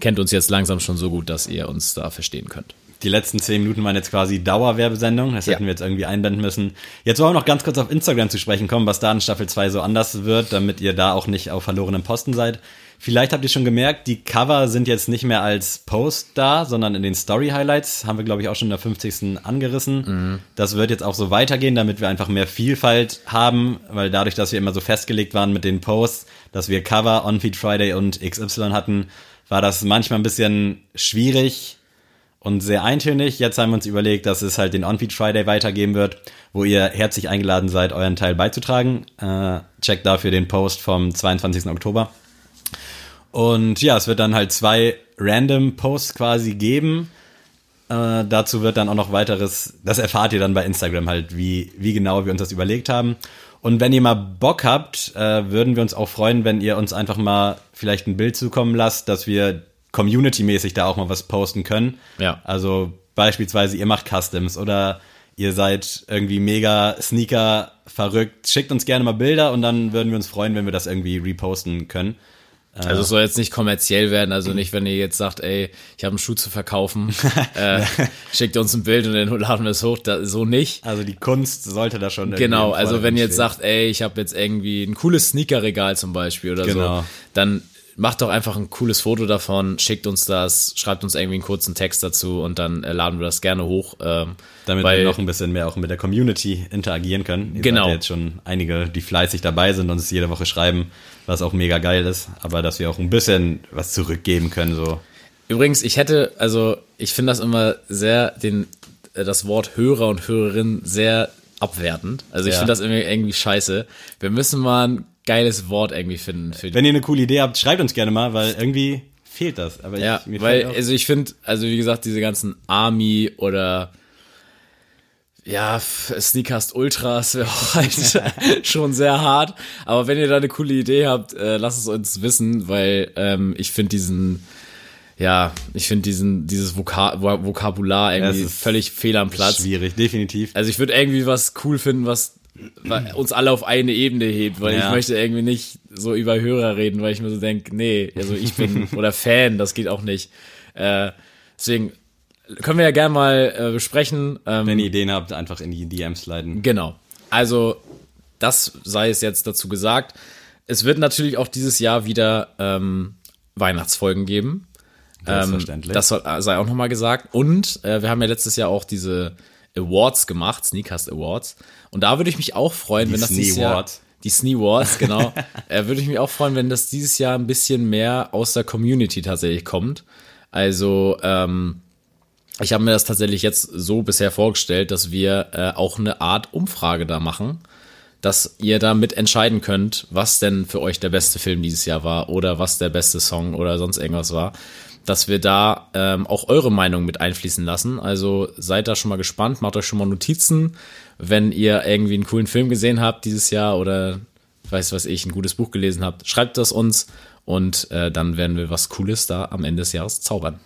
kennt uns jetzt langsam schon so gut, dass ihr uns da verstehen könnt. Die letzten zehn Minuten waren jetzt quasi Dauerwerbesendung. Das hätten ja. wir jetzt irgendwie einblenden müssen. Jetzt wollen wir noch ganz kurz auf Instagram zu sprechen kommen, was da in Staffel 2 so anders wird, damit ihr da auch nicht auf verlorenen Posten seid. Vielleicht habt ihr schon gemerkt, die Cover sind jetzt nicht mehr als Post da, sondern in den Story-Highlights. Haben wir, glaube ich, auch schon in der 50. angerissen. Mhm. Das wird jetzt auch so weitergehen, damit wir einfach mehr Vielfalt haben, weil dadurch, dass wir immer so festgelegt waren mit den Posts, dass wir Cover, On-Feed Friday und XY hatten, war das manchmal ein bisschen schwierig und sehr eintönig. Jetzt haben wir uns überlegt, dass es halt den On-Feed Friday weitergeben wird, wo ihr herzlich eingeladen seid, euren Teil beizutragen. Äh, checkt dafür den Post vom 22. Oktober. Und ja, es wird dann halt zwei random Posts quasi geben. Äh, dazu wird dann auch noch weiteres, das erfahrt ihr dann bei Instagram halt, wie, wie genau wir uns das überlegt haben. Und wenn ihr mal Bock habt, äh, würden wir uns auch freuen, wenn ihr uns einfach mal vielleicht ein Bild zukommen lasst, dass wir community-mäßig da auch mal was posten können. Ja. Also beispielsweise ihr macht Customs oder ihr seid irgendwie mega Sneaker verrückt. Schickt uns gerne mal Bilder und dann würden wir uns freuen, wenn wir das irgendwie reposten können. Also es soll jetzt nicht kommerziell werden, also nicht, wenn ihr jetzt sagt, ey, ich habe einen Schuh zu verkaufen, äh, schickt uns ein Bild und dann laden wir es hoch, da, so nicht. Also die Kunst sollte da schon. Genau, also wenn ihr jetzt sagt, ey, ich habe jetzt irgendwie ein cooles Sneakerregal zum Beispiel oder genau. so, dann macht doch einfach ein cooles Foto davon, schickt uns das, schreibt uns irgendwie einen kurzen Text dazu und dann äh, laden wir das gerne hoch. Ähm, Damit weil, wir noch ein bisschen mehr auch mit der Community interagieren können. Ihr genau. Seid ja jetzt schon einige, die fleißig dabei sind und es jede Woche schreiben, was auch mega geil ist, aber dass wir auch ein bisschen was zurückgeben können, so. Übrigens, ich hätte, also ich finde das immer sehr, den, äh, das Wort Hörer und Hörerin sehr abwertend. Also ich ja. finde das irgendwie, irgendwie scheiße. Wir müssen mal ein geiles Wort irgendwie finden. Wenn ihr eine coole Idee habt, schreibt uns gerne mal, weil irgendwie fehlt das. Aber ja, ich, weil, also ich finde, also wie gesagt, diese ganzen Army oder ja, Sneakers Ultras wäre auch halt schon sehr hart. Aber wenn ihr da eine coole Idee habt, äh, lasst es uns wissen, weil ähm, ich finde diesen, ja, ich finde diesen, dieses Voka Vokabular irgendwie völlig fehl am Platz. Schwierig, definitiv. Also ich würde irgendwie was cool finden, was uns alle auf eine Ebene hebt, weil ja. ich möchte irgendwie nicht so über Hörer reden, weil ich mir so denke, nee, also ich bin oder Fan, das geht auch nicht. Äh, deswegen können wir ja gerne mal äh, besprechen. Ähm, Wenn ihr Ideen habt, einfach in die DMs leiten. Genau. Also, das sei es jetzt dazu gesagt. Es wird natürlich auch dieses Jahr wieder ähm, Weihnachtsfolgen geben. Selbstverständlich. Ähm, das soll, sei auch nochmal gesagt. Und äh, wir haben ja letztes Jahr auch diese Awards gemacht, Sneakcast Awards. Und da würde ich mich auch freuen, die wenn das dieses Jahr die Snee Wars, genau. äh, würde ich mich auch freuen, wenn das dieses Jahr ein bisschen mehr aus der Community tatsächlich kommt. Also ähm, ich habe mir das tatsächlich jetzt so bisher vorgestellt, dass wir äh, auch eine Art Umfrage da machen, dass ihr da mit entscheiden könnt, was denn für euch der beste Film dieses Jahr war oder was der beste Song oder sonst irgendwas war, dass wir da ähm, auch eure Meinung mit einfließen lassen. Also seid da schon mal gespannt, macht euch schon mal Notizen, wenn ihr irgendwie einen coolen Film gesehen habt dieses Jahr oder weiß was ich, ein gutes Buch gelesen habt, schreibt das uns und äh, dann werden wir was Cooles da am Ende des Jahres zaubern.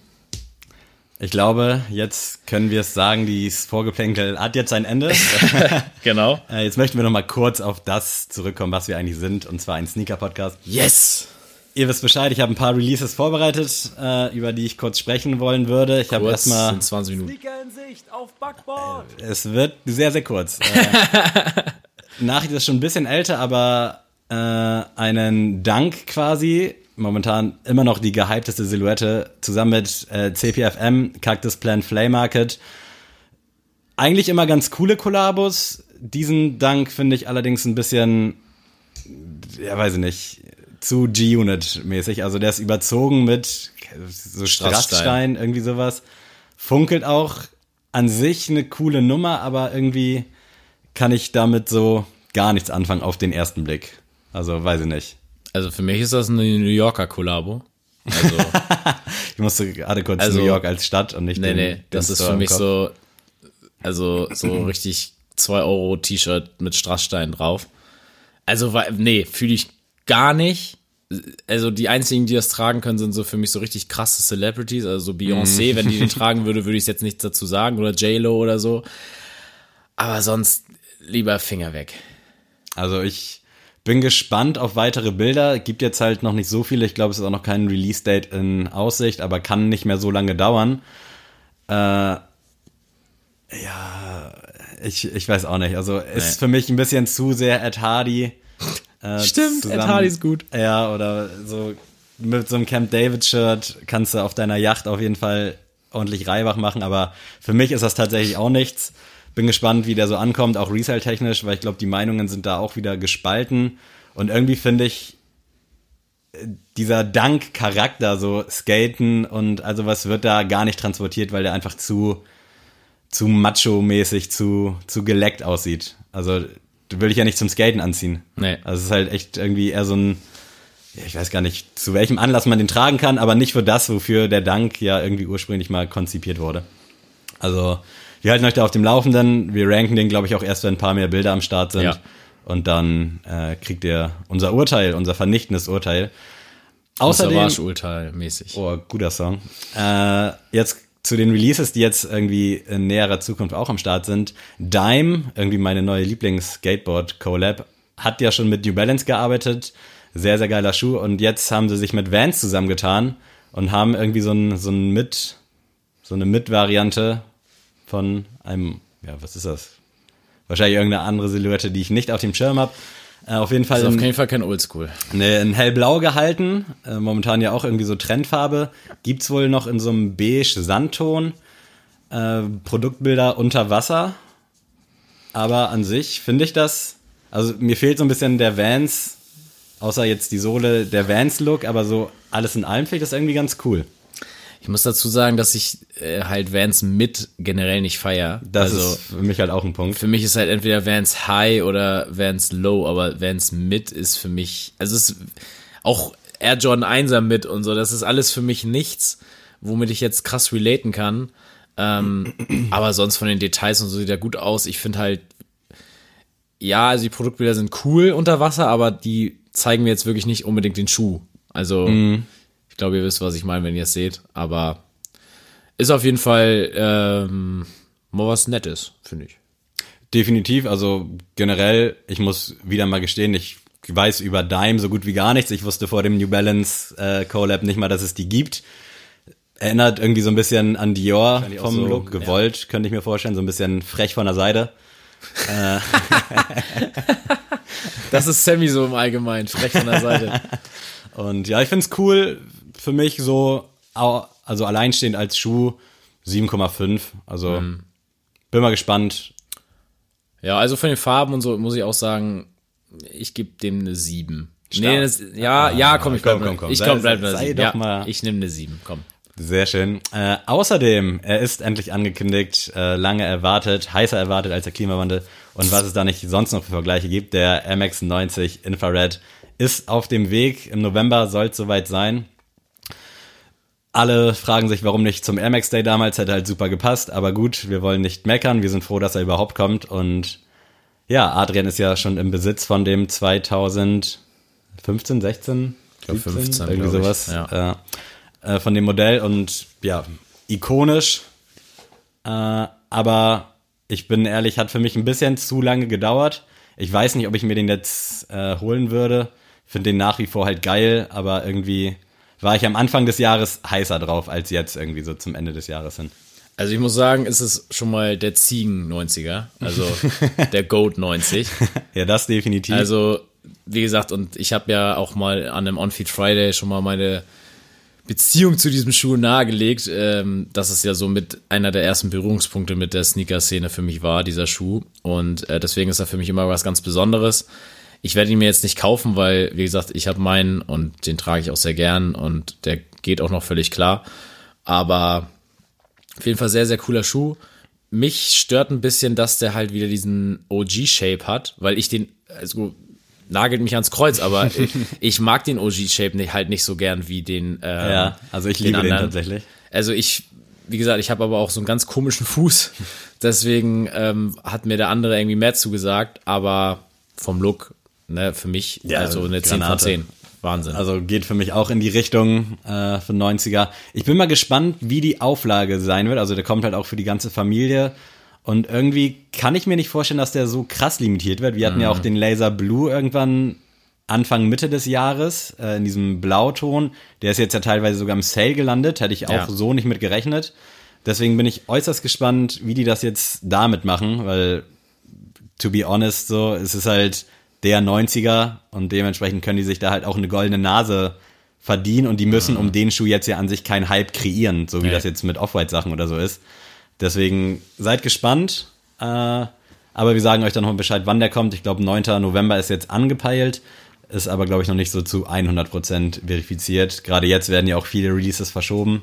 Ich glaube, jetzt können wir es sagen, dieses Vorgeplänkel hat jetzt ein Ende. genau. Äh, jetzt möchten wir noch mal kurz auf das zurückkommen, was wir eigentlich sind, und zwar ein Sneaker-Podcast. Yes! Ihr wisst Bescheid, ich habe ein paar Releases vorbereitet, äh, über die ich kurz sprechen wollen würde. Ich habe erstmal sind 20 Minuten. In Sicht auf Backboard. Äh, es wird sehr sehr kurz. Äh, Nachricht ist schon ein bisschen älter, aber äh, einen Dank quasi momentan immer noch die gehypteste Silhouette, zusammen mit äh, CPFM, Cactus Plant Flay Market. Eigentlich immer ganz coole Kollabos. Diesen Dank finde ich allerdings ein bisschen, ja, weiß ich nicht, zu G-Unit-mäßig. Also der ist überzogen mit so Strassstein, irgendwie sowas. Funkelt auch an sich eine coole Nummer, aber irgendwie kann ich damit so gar nichts anfangen auf den ersten Blick. Also weiß ich nicht. Also für mich ist das eine New Yorker Kollabo. Also, ich musste gerade kurz also, New York als Stadt und nicht Nee, den, nee, das ist für mich so, also so richtig 2 Euro T-Shirt mit Strassstein drauf. Also, nee, fühle ich gar nicht. also die einzigen, die das tragen können, sind so für mich so richtig krasse Celebrities, also so Beyoncé, Mhm. wenn die den tragen würde, würde ich jetzt nichts dazu sagen oder J-Lo oder so. Aber sonst lieber Finger weg. Also ich bin gespannt auf weitere Bilder. Gibt jetzt halt noch nicht so viele. Ich glaube, es ist auch noch kein Release-Date in Aussicht, aber kann nicht mehr so lange dauern. Äh, ja, ich, ich weiß auch nicht. Also ist Nee. für mich ein bisschen zu sehr Ed Hardy. Äh, Stimmt, Ed Hardy ist gut. Ja, oder so mit so einem Camp David-Shirt kannst du auf deiner Yacht auf jeden Fall ordentlich Reibach machen, aber für mich ist das tatsächlich auch nichts. Bin gespannt, wie der so ankommt, auch Resale-technisch, weil ich glaube, die Meinungen sind da auch wieder gespalten. Und irgendwie finde ich, dieser Dank-Charakter, so Skaten und also was wird da gar nicht transportiert, weil der einfach zu, zu macho-mäßig, zu, zu geleckt aussieht. Also, will ich ja nicht zum Skaten anziehen. Nee. Also, es ist halt echt irgendwie eher so ein, ich weiß gar nicht, zu welchem Anlass man den tragen kann, aber nicht für das, wofür der Dank ja irgendwie ursprünglich mal konzipiert wurde. Also, wir halten euch da auf dem Laufenden. Wir ranken den, glaube ich, auch erst, wenn ein paar mehr Bilder am Start sind. Ja. Und dann äh, kriegt ihr unser Urteil, unser vernichtendes Urteil. Außerdem, Savage-Urteil mäßig. oh, guter Song. Äh, jetzt zu den Releases, die jetzt irgendwie in näherer Zukunft auch am Start sind. Dime, irgendwie meine neue Lieblings-Skateboard-Collab, hat ja schon mit New Balance gearbeitet. Sehr, sehr geiler Schuh. Und jetzt haben sie sich mit Vans zusammengetan und haben irgendwie so ein, so ein Mit, so eine Mit-Variante von einem, ja, was ist das? Wahrscheinlich irgendeine andere Silhouette, die ich nicht auf dem Schirm habe. Äh, auf jeden Fall Ist auf jeden Fall kein Oldschool. ne, in hellblau gehalten. Äh, momentan ja auch irgendwie so Trendfarbe. Gibt's wohl noch in so einem beige Sandton. Äh, Produktbilder unter Wasser. Aber an sich finde ich das, also mir fehlt so ein bisschen der Vans, außer jetzt die Sohle, der Vans-Look, aber so alles in allem finde ich das irgendwie ganz cool. Ich muss dazu sagen, dass ich äh, halt Vans mit generell nicht feier. Das also ist für mich halt auch ein Punkt. für mich ist halt entweder Vans High oder Vans Low, aber Vans mit ist für mich, also es ist auch Air Jordan 1er mit und so, das ist alles für mich nichts, womit ich jetzt krass relaten kann. Ähm, aber sonst von den Details und so sieht er gut aus. Ich finde halt, ja, also die Produktbilder sind cool unter Wasser, aber die zeigen mir jetzt wirklich nicht unbedingt den Schuh. Also, ich glaube, ihr wisst, was ich meine, wenn ihr es seht. Aber ist auf jeden Fall ähm, mal was Nettes, finde ich. Definitiv, also generell, ich muss wieder mal gestehen, ich weiß über Dime so gut wie gar nichts. Ich wusste vor dem New Balance äh, Collab nicht mal, dass es die gibt. Erinnert irgendwie so ein bisschen an Dior vom so, Look, gewollt, könnte ich mir vorstellen, so ein bisschen frech von der Seite. Das ist Sammy so im Allgemeinen, frech von der Seite. Und ja, ich find's cool, für mich so, also alleinstehend als Schuh 7,5. Also Mhm. bin mal gespannt. Ja, also von den Farben und so muss ich auch sagen, ich gebe dem eine 7. Nee, das, ja, ja, komm, ich komm, bleib, komm, komm. ich Sei- komm, bleib sei 7. doch Ja, mal- ich nehme eine 7, komm. Sehr schön. Äh, außerdem, er ist endlich angekündigt, äh, lange erwartet, heißer erwartet als der Klimawandel. Und was es da nicht sonst noch für Vergleiche gibt, der MX-90 Infrared ist auf dem Weg. Im November soll es soweit sein. Alle fragen sich, warum nicht zum Air Max Day damals, hätte halt super gepasst. Aber gut, wir wollen nicht meckern, wir sind froh, dass er überhaupt kommt. Und ja, Adrian ist ja schon im Besitz von dem 2015, 16? Ich glaub, 15, irgendwie sowas. ja. Äh, äh, von dem Modell und ja, ikonisch. Äh, aber ich bin ehrlich, hat für mich ein bisschen zu lange gedauert. Ich weiß nicht, ob ich mir den jetzt äh, holen würde. Finde den nach wie vor halt geil, aber irgendwie war ich am Anfang des Jahres heißer drauf als jetzt irgendwie so zum Ende des Jahres hin. Also ich muss sagen, es ist schon mal der Ziegen 90er, also der Goat 90. Ja, das definitiv. Also, wie gesagt, und ich habe ja auch mal an einem On-Feed Friday schon mal meine Beziehung zu diesem Schuh nahegelegt, ähm, dass es ja so mit einer der ersten Berührungspunkte mit der Sneaker-Szene für mich war, dieser Schuh. Und äh, deswegen ist er für mich immer was ganz Besonderes. Ich werde ihn mir jetzt nicht kaufen, weil, wie gesagt, ich habe meinen und den trage ich auch sehr gern und der geht auch noch völlig klar. Aber auf jeden Fall sehr, sehr cooler Schuh. Mich stört ein bisschen, dass der halt wieder diesen OG-Shape hat, weil ich den, also nagelt mich ans Kreuz, aber ich, ich mag den OG-Shape nicht, halt nicht so gern wie den. Ähm, ja, also ich liebe den, anderen. tatsächlich. Also ich, wie gesagt, ich habe aber auch so einen ganz komischen Fuß, deswegen ähm, hat mir der andere irgendwie mehr zugesagt, aber vom Look, ne, für mich, also eine 10 von Granate. 10. Wahnsinn. Also geht für mich auch in die Richtung äh, für 90er. Ich bin mal gespannt, wie die Auflage sein wird. Also der kommt halt auch für die ganze Familie. Und irgendwie kann ich mir nicht vorstellen, dass der so krass limitiert wird. Wir hatten ja auch den Laser Blue irgendwann Anfang Mitte des Jahres äh, in diesem Blauton. Der ist jetzt ja teilweise sogar im Sale gelandet. Hätte ich auch Ja. so nicht mit gerechnet. Deswegen bin ich äußerst gespannt, wie die das jetzt damit machen, weil to be honest, so, es ist halt der 90er und dementsprechend können die sich da halt auch eine goldene Nase verdienen und die müssen um den Schuh jetzt ja an sich keinen Hype kreieren, so wie Nee. das jetzt mit Off-White-Sachen oder so ist. Deswegen seid gespannt, äh, aber wir sagen euch dann noch Bescheid, wann der kommt. Ich glaube, 9. November ist jetzt angepeilt, ist aber, glaube ich, noch nicht so zu 100% verifiziert. Gerade jetzt werden ja auch viele Releases verschoben.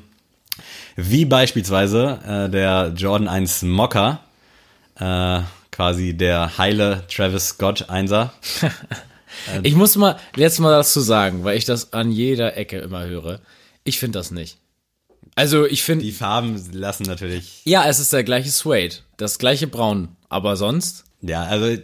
Wie beispielsweise äh, der Jordan 1 Mocker, äh, quasi der heile Travis Scott Einser. Ich muss mal jetzt mal dazu sagen, weil ich das an jeder Ecke immer höre. Ich finde das nicht. Also ich finde, Die Farben lassen natürlich, ja, es ist der gleiche Suede, das gleiche Braun, aber sonst, ja, also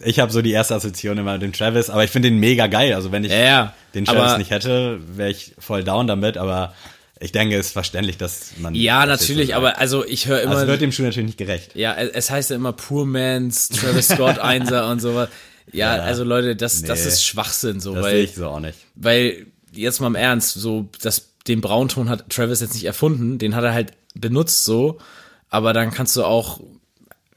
ich habe so die erste Assoziation immer mit dem Travis, aber ich finde den mega geil. Also wenn ich ja, den Travis aber, nicht hätte, wäre ich voll down damit, aber ich denke, es ist verständlich, dass man. Ja, das natürlich, so aber also ich höre immer, Also es wird dem Schuh natürlich nicht gerecht. ja, es heißt ja immer Poor Man's Travis Scott Einser und sowas. Ja, Ja. also Leute, das, das Nee. ist Schwachsinn, so, Das sehe weil, ich so auch nicht. weil, jetzt mal im Ernst, so, das, den Braunton hat Travis jetzt nicht erfunden, den hat er halt benutzt, so, aber dann kannst du auch,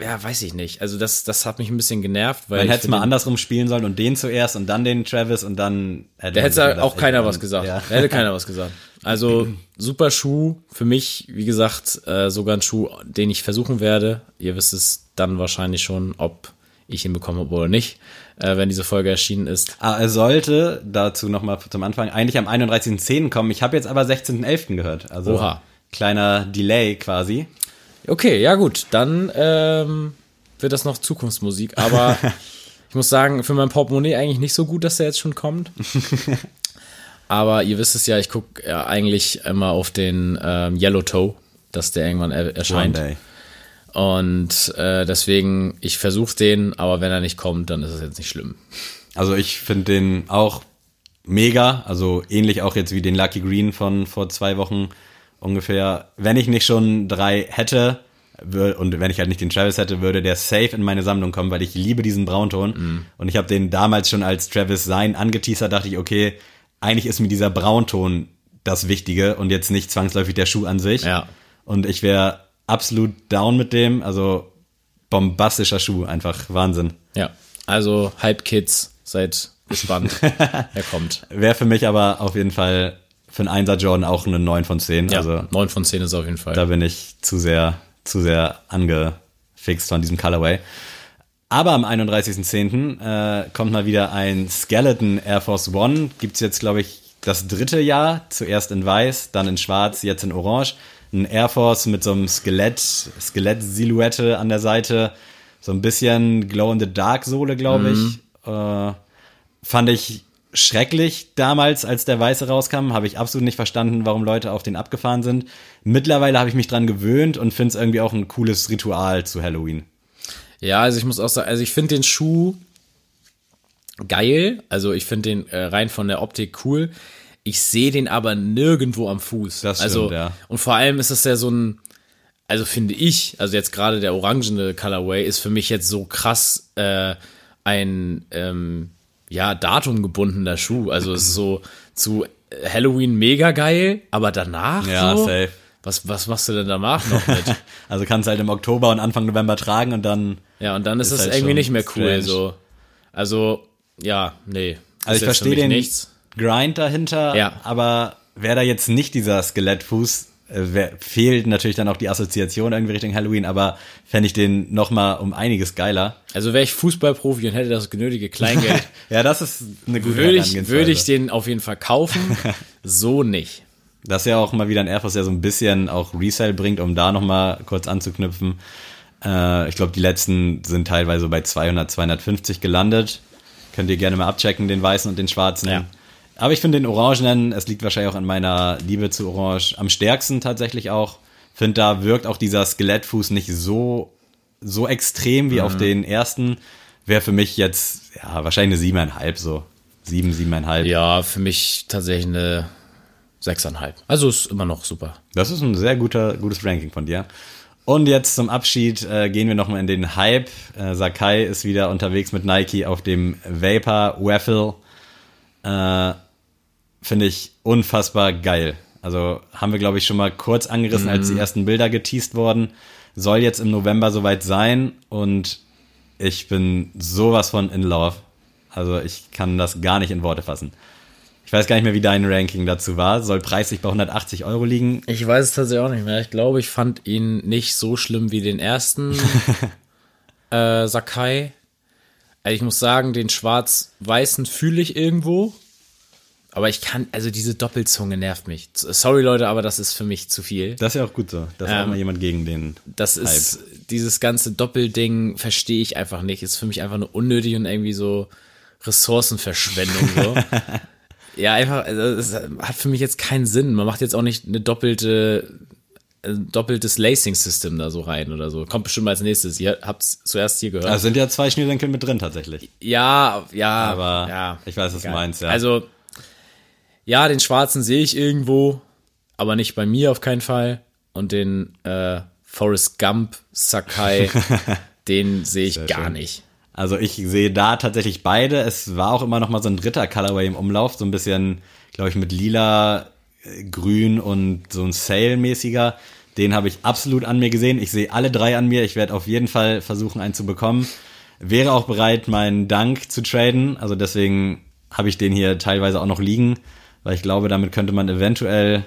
ja, weiß ich nicht, also das, das hat mich ein bisschen genervt, weil Man hätte es mal andersrum spielen sollen und den zuerst und dann den Travis und dann hätte Da hätte auch keiner was gesagt. Ja. Da hätte keiner was gesagt. Also super Schuh für mich, wie gesagt, äh, sogar ein Schuh, den ich versuchen werde. Ihr wisst es dann wahrscheinlich schon, ob ich ihn bekommen habe oder nicht, äh, wenn diese Folge erschienen ist. Ah, er sollte dazu nochmal zum Anfang eigentlich am 31.10. kommen. Ich habe jetzt aber 16.11. gehört. Also Oha. kleiner Delay quasi. Okay, ja gut, dann ähm, wird das noch Zukunftsmusik, aber ich muss sagen, für mein Portemonnaie eigentlich nicht so gut, dass der jetzt schon kommt. aber ihr wisst es ja, ich gucke ja eigentlich immer auf den ähm, Yellow Toe, dass der irgendwann er erscheint. One day. Und äh, deswegen, ich versuche den, aber wenn er nicht kommt, dann ist es jetzt nicht schlimm. Also ich finde den auch mega. Also ähnlich auch jetzt wie den Lucky Green von vor zwei Wochen ungefähr. Wenn ich nicht schon drei hätte und wenn ich halt nicht den Travis hätte, würde der safe in meine Sammlung kommen, weil ich liebe diesen Braunton. Und ich habe den damals schon als Travis sein angeteasert, dachte ich, okay, eigentlich ist mir dieser Braunton das Wichtige und jetzt nicht zwangsläufig der Schuh an sich. Ja. Und ich wäre absolut down mit dem. Also bombastischer Schuh, einfach Wahnsinn. Ja, also Hype Kids, seid gespannt. er kommt. Wäre für mich aber auf jeden Fall für einen Einser Jordan auch eine 9 von 10. Ja, Also 9 von 10 ist auf jeden Fall. da bin ich zu sehr, zu sehr angefixt von diesem Colorway. Aber am 31.10. Äh, kommt mal wieder ein Skeleton Air Force One. Gibt's jetzt, glaube ich, das dritte Jahr. Zuerst in weiß, dann in schwarz, jetzt in orange. Ein Air Force mit so einem Skelett, Skelett-Silhouette an der Seite. So ein bisschen Glow-in-the-Dark-Sohle, glaube ich. Äh, fand ich schrecklich damals, als der Weiße rauskam. Habe ich absolut nicht verstanden, warum Leute auf den abgefahren sind. Mittlerweile habe ich mich dran gewöhnt und finde es irgendwie auch ein cooles Ritual zu Halloween. Ja, also ich muss auch sagen, also ich finde den Schuh geil. Also ich finde den äh, rein von der Optik cool. Ich sehe den aber nirgendwo am Fuß. Das also, stimmt, ja. Und vor allem ist das ja so ein, also finde ich, also jetzt gerade der orangene Colorway ist für mich jetzt so krass äh, ein ähm, ja datumgebundener Schuh. Also es ist so zu Halloween mega geil, aber danach Ja, so, safe. Was, was machst du denn danach noch mit? Also kannst halt im Oktober und Anfang November tragen und dann. Ja, und dann ist, das halt irgendwie nicht mehr cool. strange. So. Also, ja, nee. Also ich verstehe den nichts. Grind dahinter, Ja. aber wäre da jetzt nicht dieser Skelettfuß, fehlt natürlich dann auch die Assoziation irgendwie Richtung Halloween, aber fände ich den noch mal um einiges geiler. Also wäre ich Fußballprofi und hätte das genötige Kleingeld, Ja, das ist eine gute würde ich, würde ich den auf jeden Fall kaufen. so nicht. Das ist ja auch mal wieder ein Air Force, der so ein bisschen auch Resale bringt, um da noch mal kurz anzuknüpfen. Äh, ich glaube, die letzten sind teilweise bei 200, 250 gelandet. Könnt ihr gerne mal abchecken, den weißen und den schwarzen. Ja. Aber ich finde den orangenen, es liegt wahrscheinlich auch an meiner Liebe zu Orange, am stärksten tatsächlich auch. Finde, da wirkt auch dieser Skelettfuß nicht so, so extrem wie Mhm. auf den ersten. Wäre für mich jetzt, ja, wahrscheinlich eine siebeneinhalb so. sieben, siebeneinhalb. Ja, für mich tatsächlich eine sechseinhalb. Also ist immer noch super. Das ist ein sehr guter, gutes Ranking von dir. Und jetzt zum Abschied äh, gehen wir nochmal in den Hype. Äh, Sakai ist wieder unterwegs mit Nike auf dem Vapor Waffle. Äh, Finde ich unfassbar geil. Also haben wir, glaube ich, schon mal kurz angerissen, als die ersten Bilder geteased wurden. Soll jetzt im November soweit sein und ich bin sowas von in love. Also ich kann das gar nicht in Worte fassen. Ich weiß gar nicht mehr, wie dein Ranking dazu war. Soll preislich bei 180 Euro liegen. Ich weiß es tatsächlich auch nicht mehr. Ich glaube, ich fand ihn nicht so schlimm wie den ersten äh, Sakai. Also ich muss sagen, den schwarz-weißen fühle ich irgendwo. Aber ich kann, also diese Doppelzunge nervt mich. Sorry Leute, aber das ist für mich zu viel. Das ist ja auch gut so. Da ist auch mal jemand gegen den. Das ist, dieses ganze Doppelding verstehe ich einfach nicht. Ist für mich einfach nur unnötig und irgendwie so Ressourcenverschwendung. So. ja, einfach, also es hat für mich jetzt keinen Sinn. Man macht jetzt auch nicht eine doppelte, doppeltes Lacing-System da so rein oder so. Kommt bestimmt als nächstes. Ihr habt es zuerst hier gehört. Also sind ja zwei Schnürsenkel mit drin tatsächlich. ja, ja, Aber ja. ich weiß, was du egal. meinst, ja. Also, ja, den schwarzen sehe ich irgendwo, aber nicht bei mir auf keinen Fall. Und den äh, Forrest Gump Sakai, den sehe ich gar schön. nicht. Also ich sehe da tatsächlich beide. Es war auch immer noch mal so ein dritter Colorway im Umlauf, so ein bisschen, glaube ich, mit lila, grün und so ein Sale-mäßiger. Den habe ich absolut an mir gesehen. Ich sehe alle drei an mir. Ich werde auf jeden Fall versuchen, einen zu bekommen. Wäre auch bereit, meinen Dank zu traden. Also deswegen habe ich den hier teilweise auch noch liegen, weil ich glaube, damit könnte man eventuell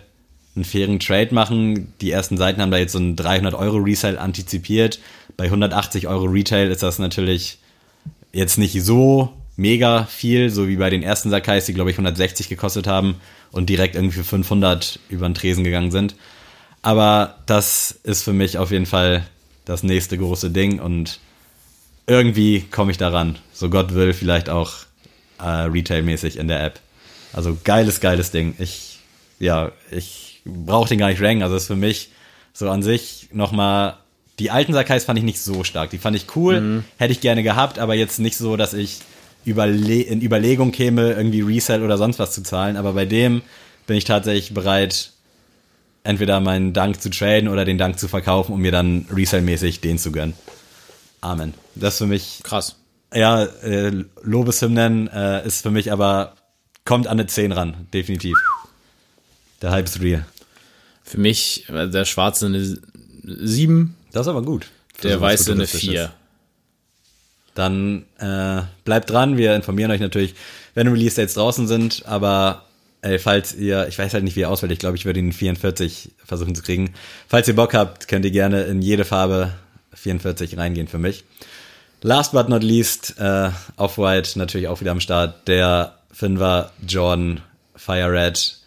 einen fairen Trade machen. Die ersten Seiten haben da jetzt so einen 300 Euro Resale antizipiert. Bei 180 Euro Retail ist das natürlich jetzt nicht so mega viel, so wie bei den ersten Sakais, die glaube ich 160 gekostet haben und direkt irgendwie für 500 über den Tresen gegangen sind. Aber das ist für mich auf jeden Fall das nächste große Ding und irgendwie komme ich daran. So Gott will, vielleicht auch äh, Retail-mäßig in der App. Also geiles, geiles Ding. Ich, ja, ich brauche den gar nicht ranken. Also ist für mich so an sich nochmal. Die alten Sakais fand ich nicht so stark. Die fand ich cool, hätte ich gerne gehabt, aber jetzt nicht so, dass ich überle in Überlegung käme, irgendwie Resell oder sonst was zu zahlen. Aber bei dem bin ich tatsächlich bereit, entweder meinen Dank zu traden oder den Dank zu verkaufen, um mir dann Resell-mäßig den zu gönnen. Amen. Das ist für mich Krass. ja, äh, Lobeshymnen äh, ist für mich aber, kommt an eine 10 ran, definitiv. Der Hype ist real. Für mich, äh, der schwarze eine 7, Das ist aber gut. Der weiße eine Futuristisches. 4. Dann äh, bleibt dran, wir informieren euch natürlich, wenn Release Dates draußen sind, aber ey, falls ihr, ich weiß halt nicht, wie ihr auswählt, ich glaube, ich würde ihn in 44 versuchen zu kriegen. Falls ihr Bock habt, könnt ihr gerne in jede Farbe 44 reingehen für mich. Last but not least, äh, Off-White natürlich auch wieder am Start. Der Fünfer Jordan Fire Red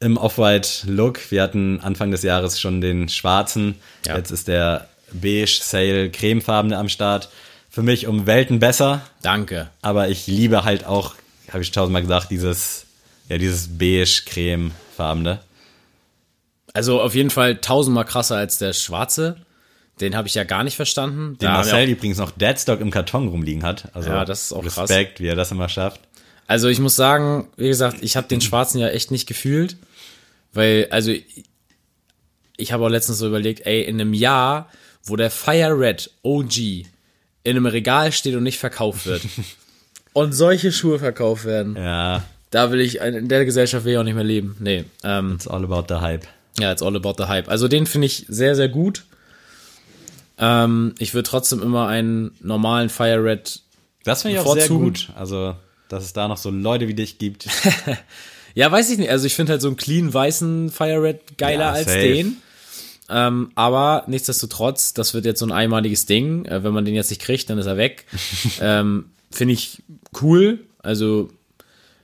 im Off-White-Look. Wir hatten Anfang des Jahres schon den schwarzen. Ja. Jetzt ist der beige Sale cremefarbene am Start. Für mich um Welten besser, Danke. aber ich liebe halt auch, habe ich tausendmal gesagt, dieses, ja, dieses beige-cremefarbene. Also auf jeden Fall tausendmal krasser als der schwarze. Den habe ich ja gar nicht verstanden. Den Da Marcel übrigens noch Deadstock im Karton rumliegen hat. Also Ja, das ist auch krass. Respekt, wie er das immer schafft. Also ich muss sagen, wie gesagt, ich habe den schwarzen ja echt nicht gefühlt, weil also ich habe auch letztens so überlegt, ey, in einem Jahr, wo der Fire Red OG in einem Regal steht und nicht verkauft wird und solche Schuhe verkauft werden, Ja, da will ich in der Gesellschaft will ich auch nicht mehr leben. Nee, ähm, it's all about the hype. ja, it's all about the hype. Also den finde ich sehr sehr gut. Ähm, ich würde trotzdem immer einen normalen Fire Red Das finde ich auch sehr gut. Also, dass es da noch so Leute wie dich gibt. Ja, weiß ich nicht. Also ich finde halt so einen clean weißen Fire Red geiler Ja, als den. Ähm, aber nichtsdestotrotz, das wird jetzt so ein einmaliges Ding. Äh, wenn man den jetzt nicht kriegt, dann ist er weg. ähm, finde ich cool. Also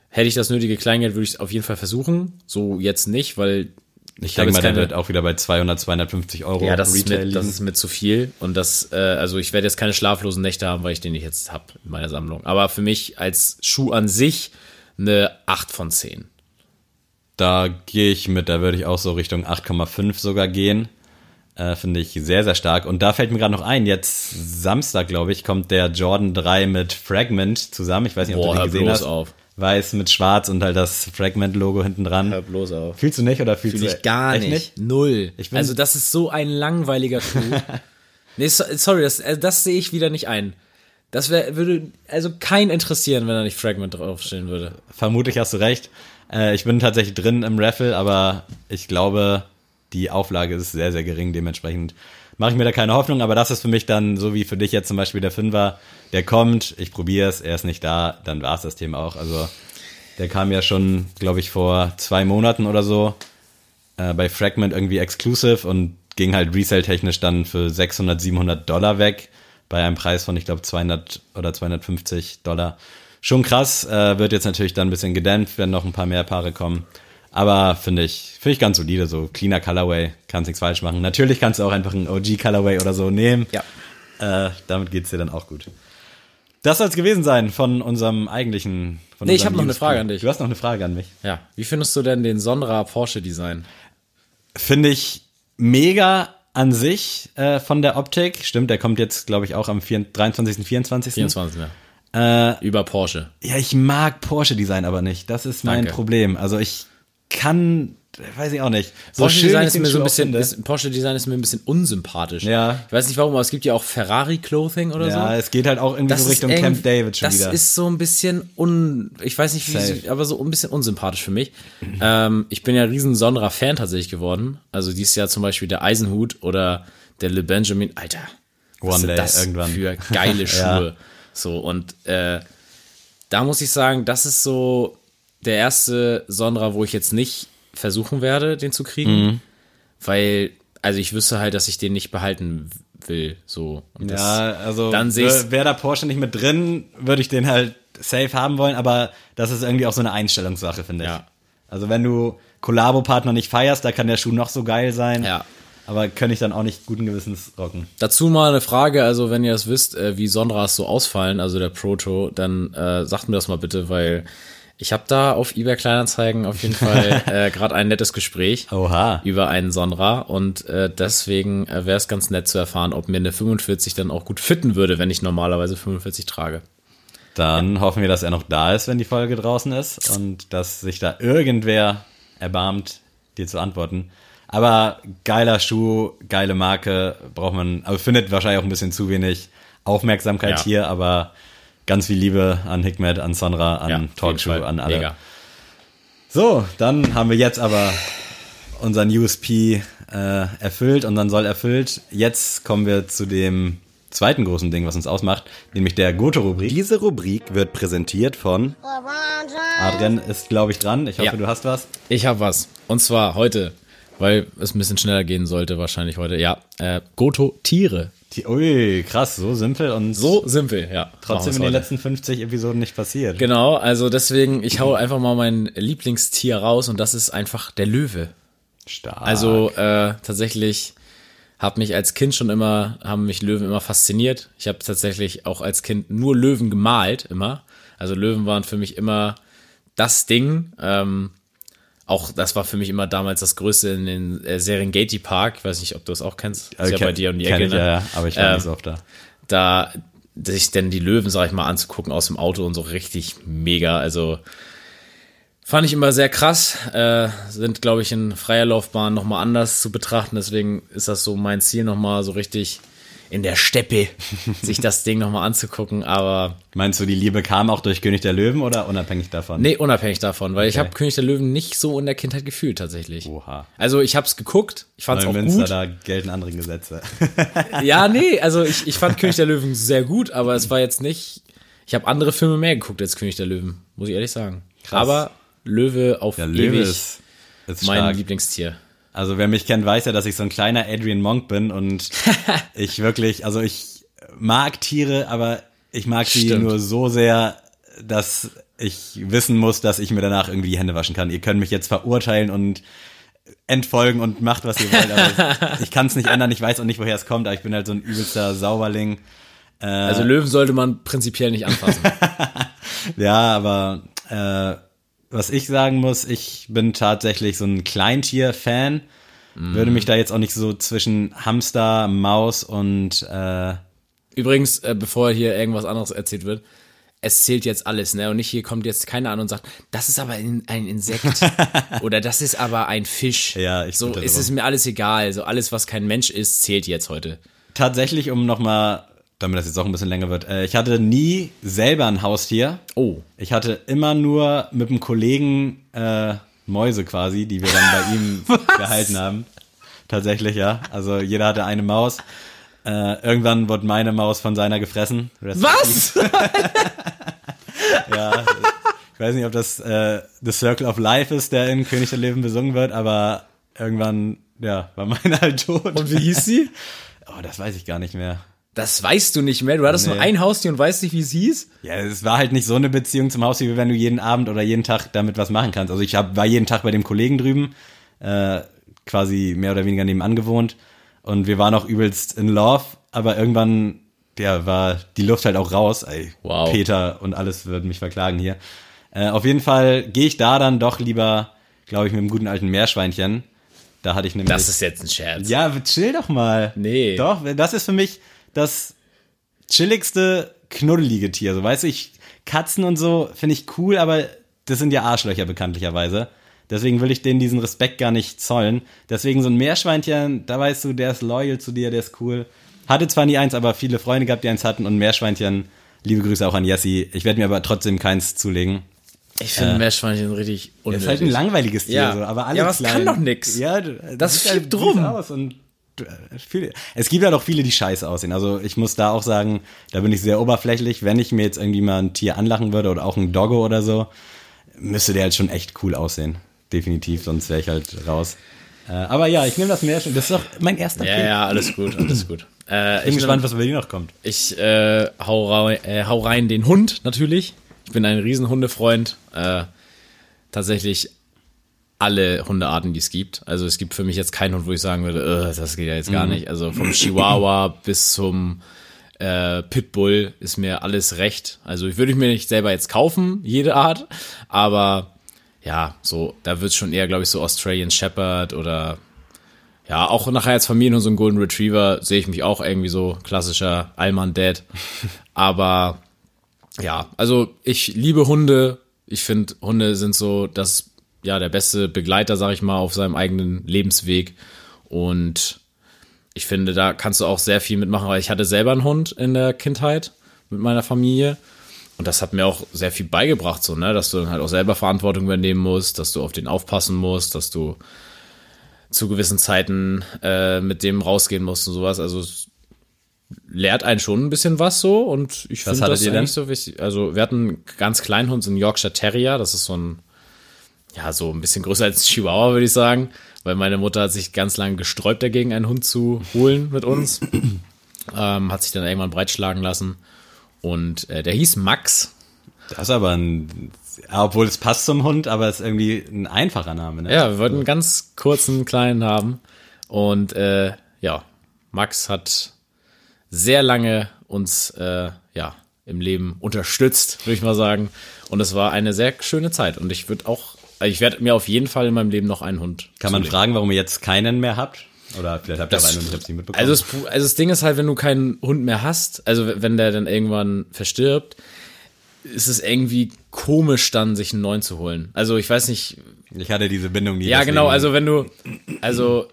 hätte ich das nötige Kleingeld, würde ich es auf jeden Fall versuchen. So jetzt nicht, weil Ich denke mal, der wird auch wieder bei 200, 250 Euro ja, das ist, Retail mit, das ist mit zu viel. Und das, äh, also ich werde jetzt keine schlaflosen Nächte haben, weil ich den nicht jetzt hab in meiner Sammlung. Aber für mich als Schuh an sich eine 8 von 10. Da gehe ich mit, da würde ich auch so Richtung 8,5 sogar gehen. Äh, Finde ich sehr, sehr stark. Und da fällt mir gerade noch ein, jetzt Samstag, glaube ich, kommt der Jordan 3 mit Fragment zusammen. Ich weiß nicht, ob Boah, du den gesehen hast. auf. Weiß mit schwarz und halt das Fragment-Logo hinten dran. Hör bloß auf. Fühlst du nicht oder fühlst Fühl du ich gar echt nicht. Null. Also das ist so ein langweiliger Schuh. nee, so, sorry, das, äh, das sehe ich wieder nicht ein. Das wär, würde also keinen interessieren, wenn da nicht Fragment draufstehen würde. Vermutlich hast du recht. Äh, ich bin tatsächlich drin im Raffle, aber ich glaube, die Auflage ist sehr, sehr gering. Dementsprechend mache ich mir da keine Hoffnung. Aber das ist für mich dann, so wie für dich jetzt zum Beispiel der Fünfer, der kommt, ich probiere es, er ist nicht da, dann war es das Thema auch. Also der kam ja schon, glaube ich, vor zwei Monaten oder so äh, bei Fragment irgendwie exclusive und ging halt resale-technisch dann für 600, 700 Dollar weg bei einem Preis von, ich glaube, 200 oder 250 Dollar. Schon krass, äh, wird jetzt natürlich dann ein bisschen gedämpft, werden noch ein paar mehr Paare kommen. Aber finde ich, finde ich ganz solide, so cleaner Colorway, kannst nichts falsch machen. Natürlich kannst du auch einfach einen OG Colorway oder so nehmen. Ja. Äh, damit geht's dir dann auch gut. Das soll es gewesen sein von unserem eigentlichen. Von Nee, ich unserem hab noch eine. Frage an dich. Du hast noch eine Frage an mich. Ja. Wie findest du denn den Sonra Porsche Design? Finde ich mega an sich äh, von der Optik. Stimmt, der kommt jetzt, glaube ich, auch am 4, 23., 24. 24. Ja. Äh, Über Porsche. ja, ich mag Porsche-Design aber nicht. Das ist mein Danke. Problem. Also ich kann, weiß ich auch nicht. So Porsche Design ist mir so ein bisschen, ist, Porsche Design ist mir ein bisschen unsympathisch. Ja. Ich weiß nicht warum, aber es gibt ja auch Ferrari Clothing oder so. Ja, es geht halt auch irgendwie so ist Richtung Camp David schon das wieder. ist so ein bisschen un, ich weiß nicht wie, Safe. aber so ein bisschen unsympathisch für mich. ähm, ich bin ja riesen Sonra Fan tatsächlich geworden. Also dieses Jahr zum Beispiel der Eisenhut oder der Le Benjamin. Alter, One day, das irgendwann. für geile Schuhe? So und äh, da muss ich sagen, das ist so der erste Sonra, wo ich jetzt nicht versuchen werde, den zu kriegen, Mhm. weil also ich wüsste halt, dass ich den nicht behalten will. So und das- ja, also dann sehe ich's- wäre wär da Porsche nicht mit drin, würde ich den halt safe haben wollen, aber das ist irgendwie auch so eine Einstellungssache, finde ich. Ja. Also wenn du Kollabo-Partner nicht feierst, da kann der Schuh noch so geil sein. Ja. Aber könnte ich dann auch nicht guten Gewissens rocken. Dazu mal eine Frage, also wenn ihr es wisst, äh, wie Sondras so ausfallen, also der Proto, dann äh, sagt mir das mal bitte, weil ich habe da auf eBay Kleinanzeigen auf jeden Fall äh, gerade ein nettes Gespräch Oha. über einen Sonra und äh, deswegen äh, wäre es ganz nett zu erfahren, ob mir eine 45 dann auch gut fitten würde, wenn ich normalerweise 45 trage. Dann hoffen wir, dass er noch da ist, wenn die Folge draußen ist und dass sich da irgendwer erbarmt, dir zu antworten. Aber geiler Schuh, geile Marke, braucht man, aber findet wahrscheinlich auch ein bisschen zu wenig Aufmerksamkeit Ja. hier, aber ganz viel Liebe an Hikmet, an Sonra, an Ja, Talkshow, an alle. Mega. So, dann haben wir jetzt aber unseren USP äh, erfüllt, unseren Soll erfüllt. Jetzt kommen wir zu dem zweiten großen Ding, was uns ausmacht, nämlich der Goto-Rubrik. Diese Rubrik wird präsentiert von Adrian ist, glaube ich, dran. Ich hoffe, Ja. du hast was. Ich habe was. Und zwar heute, weil es ein bisschen schneller gehen sollte, wahrscheinlich heute. Ja, äh, Goto Tiere. Die, ui, krass, so simpel und So simpel, ja. trotzdem in den heute. letzten 50 Episoden nicht passiert. Genau, also deswegen, ich hau einfach mal mein Lieblingstier raus und das ist einfach der Löwe. Stark. Also äh, tatsächlich hat mich als Kind schon immer, haben mich Löwen immer fasziniert. Ich habe tatsächlich auch als Kind nur Löwen gemalt, immer. Also Löwen waren für mich immer das Ding. Ähm, auch das war für mich immer damals das Größte in den äh, Serengeti Park. Ich weiß nicht, ob du das auch kennst. Das ist ja bei dir um die Ecke. ich, ne? ja, ja, aber ich war Ähm, nicht so oft da. da sich denn die Löwen, sag ich mal, anzugucken aus dem Auto und so richtig mega. Also fand ich immer sehr krass. Äh, sind, glaube ich, in freier Laufbahn nochmal anders zu betrachten. Deswegen ist das so mein Ziel, nochmal so richtig in der Steppe sich das Ding nochmal anzugucken. Aber Meinst du, die Liebe kam auch durch König der Löwen oder unabhängig davon? nee, unabhängig davon, weil ich Okay. habe König der Löwen nicht so in der Kindheit gefühlt tatsächlich. Oha. Also ich habe es geguckt, ich fand es auch Neumünster, gut. da gelten andere Gesetze. Ja, nee, also ich, ich fand König der Löwen sehr gut, aber es war jetzt nicht. Ich habe andere Filme mehr geguckt als König der Löwen, muss ich ehrlich sagen. Krass. Aber Löwe auf Der Löwe ewig ist, ist mein stark. Lieblingstier. Also wer mich kennt, weiß ja, dass ich so ein kleiner Adrian Monk bin und ich wirklich, also ich mag Tiere, aber ich mag sie Stimmt. nur so sehr, dass ich wissen muss, dass ich mir danach irgendwie die Hände waschen kann. Ihr könnt mich jetzt verurteilen und entfolgen und macht, was ihr wollt, aber ich, kann es nicht ändern. Ich weiß auch nicht, woher es kommt, aber ich bin halt so ein übelster Sauberling. Äh. Also Löwen sollte man prinzipiell nicht anfassen. Ja, aber äh, was ich sagen muss, ich bin tatsächlich so ein Kleintier-Fan. Würde mich da jetzt auch nicht so zwischen Hamster, Maus und äh, Übrigens, äh, bevor hier irgendwas anderes erzählt wird, es zählt jetzt alles, ne? Und nicht hier kommt jetzt keiner an und sagt, das ist aber ein, ein Insekt oder das ist aber ein Fisch. Ja, ich so ist es mir alles egal. So alles, was kein Mensch ist, zählt jetzt heute. Tatsächlich, um nochmal, damit das jetzt auch ein bisschen länger wird, äh, ich hatte nie selber ein Haustier. Oh, Ich hatte immer nur mit einem Kollegen äh, Mäuse quasi, die wir dann bei ihm gehalten haben. Tatsächlich, ja. Also jeder hatte eine Maus. Äh, irgendwann wurde meine Maus von seiner gefressen. Rest- was? Ja. Ich weiß nicht, ob das äh, The Circle of Life ist, der in König der Löwen besungen wird, aber irgendwann, ja, war meine halt tot. Und wie hieß sie? Oh, das weiß ich gar nicht mehr. Das weißt du nicht mehr. Du hattest Nee. nur ein Haustier und weißt nicht, wie es hieß? Ja, es war halt nicht so eine Beziehung zum Haustier, wie wenn du jeden Abend oder jeden Tag damit was machen kannst. Also ich hab, war jeden Tag bei dem Kollegen drüben, äh, quasi mehr oder weniger nebenan gewohnt und wir waren auch übelst in Love, aber irgendwann, ja, war die Luft halt auch raus. Ey, Wow. Peter und alles würden mich verklagen hier. Äh, auf jeden Fall gehe ich da dann doch lieber, glaube ich, mit dem guten alten Meerschweinchen. Da hatte ich nämlich... Das ist jetzt ein Scherz. Ja, chill doch mal. Nee. Doch, das ist für mich das chilligste, knuddelige Tier. So, weißt du, ich, Katzen und so finde ich cool, aber das sind ja Arschlöcher bekanntlicherweise. Deswegen will ich denen diesen Respekt gar nicht zollen. Deswegen so ein Meerschweinchen, da weißt du, der ist loyal zu dir, der ist cool. Hatte zwar nie eins, aber viele Freunde gehabt, die eins hatten und Meerschweinchen, liebe Grüße auch an Jessie. Ich werde mir aber trotzdem keins zulegen. Ich finde Meerschweinchen richtig Das unnötig. ist halt ein langweiliges Tier, Ja. so, aber alle Ja, aber es kann doch nix. Ja, Das sieht flippt süß rum. Aus und äh, viele, es gibt ja doch viele, die scheiße aussehen. Also ich muss da auch sagen, da bin ich sehr oberflächlich. Wenn ich mir jetzt irgendwie mal ein Tier anlachen würde oder auch ein Doggo oder so, müsste der halt schon echt cool aussehen. Definitiv, sonst wäre ich halt raus. Äh, aber ja, ich nehme das Märchen. Das ist doch mein erster Ja, Pick. ja, alles gut, alles gut. Äh, Bin ich gespannt, was bei dir noch kommt. Ich äh, hau, rein, äh, hau rein den Hund natürlich. Ich bin ein riesen Hundefreund. Äh, tatsächlich alle Hundearten, die es gibt. Also es gibt für mich jetzt keinen Hund, wo ich sagen würde, äh, das geht ja jetzt gar nicht. Also vom Chihuahua bis zum äh, Pitbull ist mir alles recht. Also ich würde mir nicht selber jetzt kaufen, jede Art, aber ja, so, da wird schon eher, glaube ich, so Australian Shepherd oder ja, auch nachher als Familienhund so ein Golden Retriever sehe ich mich auch irgendwie so klassischer Allman Dad. Aber ja, also ich liebe Hunde. Ich finde, Hunde sind so das, ja, der beste Begleiter, sag ich mal, auf seinem eigenen Lebensweg. Und ich finde, da kannst du auch sehr viel mitmachen, weil ich hatte selber einen Hund in der Kindheit mit meiner Familie. Und das hat mir auch sehr viel beigebracht, so, ne, dass du dann halt auch selber Verantwortung übernehmen musst, dass du auf den aufpassen musst, dass du zu gewissen Zeiten äh, mit dem rausgehen musst und sowas. Also es lehrt einen schon ein bisschen was so und ich finde das ihr denn? eigentlich so wichtig. Also wir hatten einen ganz kleinen Hund, so einen Yorkshire Terrier, das ist so ein, ja, so ein bisschen größer als Chihuahua, würde ich sagen, weil meine Mutter hat sich ganz lange gesträubt dagegen, einen Hund zu holen mit uns. ähm, hat sich dann irgendwann breitschlagen lassen und äh, der hieß Max. Das ist aber ein, obwohl es passt zum Hund, aber es ist irgendwie ein einfacher Name, ne? Ja, wir wollten einen ganz kurzen kleinen haben. Und äh, ja, Max hat sehr lange uns äh, ja im Leben unterstützt, würde ich mal sagen. Und es war eine sehr schöne Zeit. Und ich würde auch, also ich werde mir auf jeden Fall in meinem Leben noch einen Hund. Kann man zulegen. fragen, warum ihr jetzt keinen mehr habt? Oder vielleicht habt ihr Das- einen und ich hab's nicht mitbekommen. Also das, also das Ding ist halt, wenn du keinen Hund mehr hast, also wenn der dann irgendwann verstirbt, ist es irgendwie komisch dann, sich einen neuen zu holen. Also ich weiß nicht, ich hatte diese Bindung nie. ja genau, also wenn du, also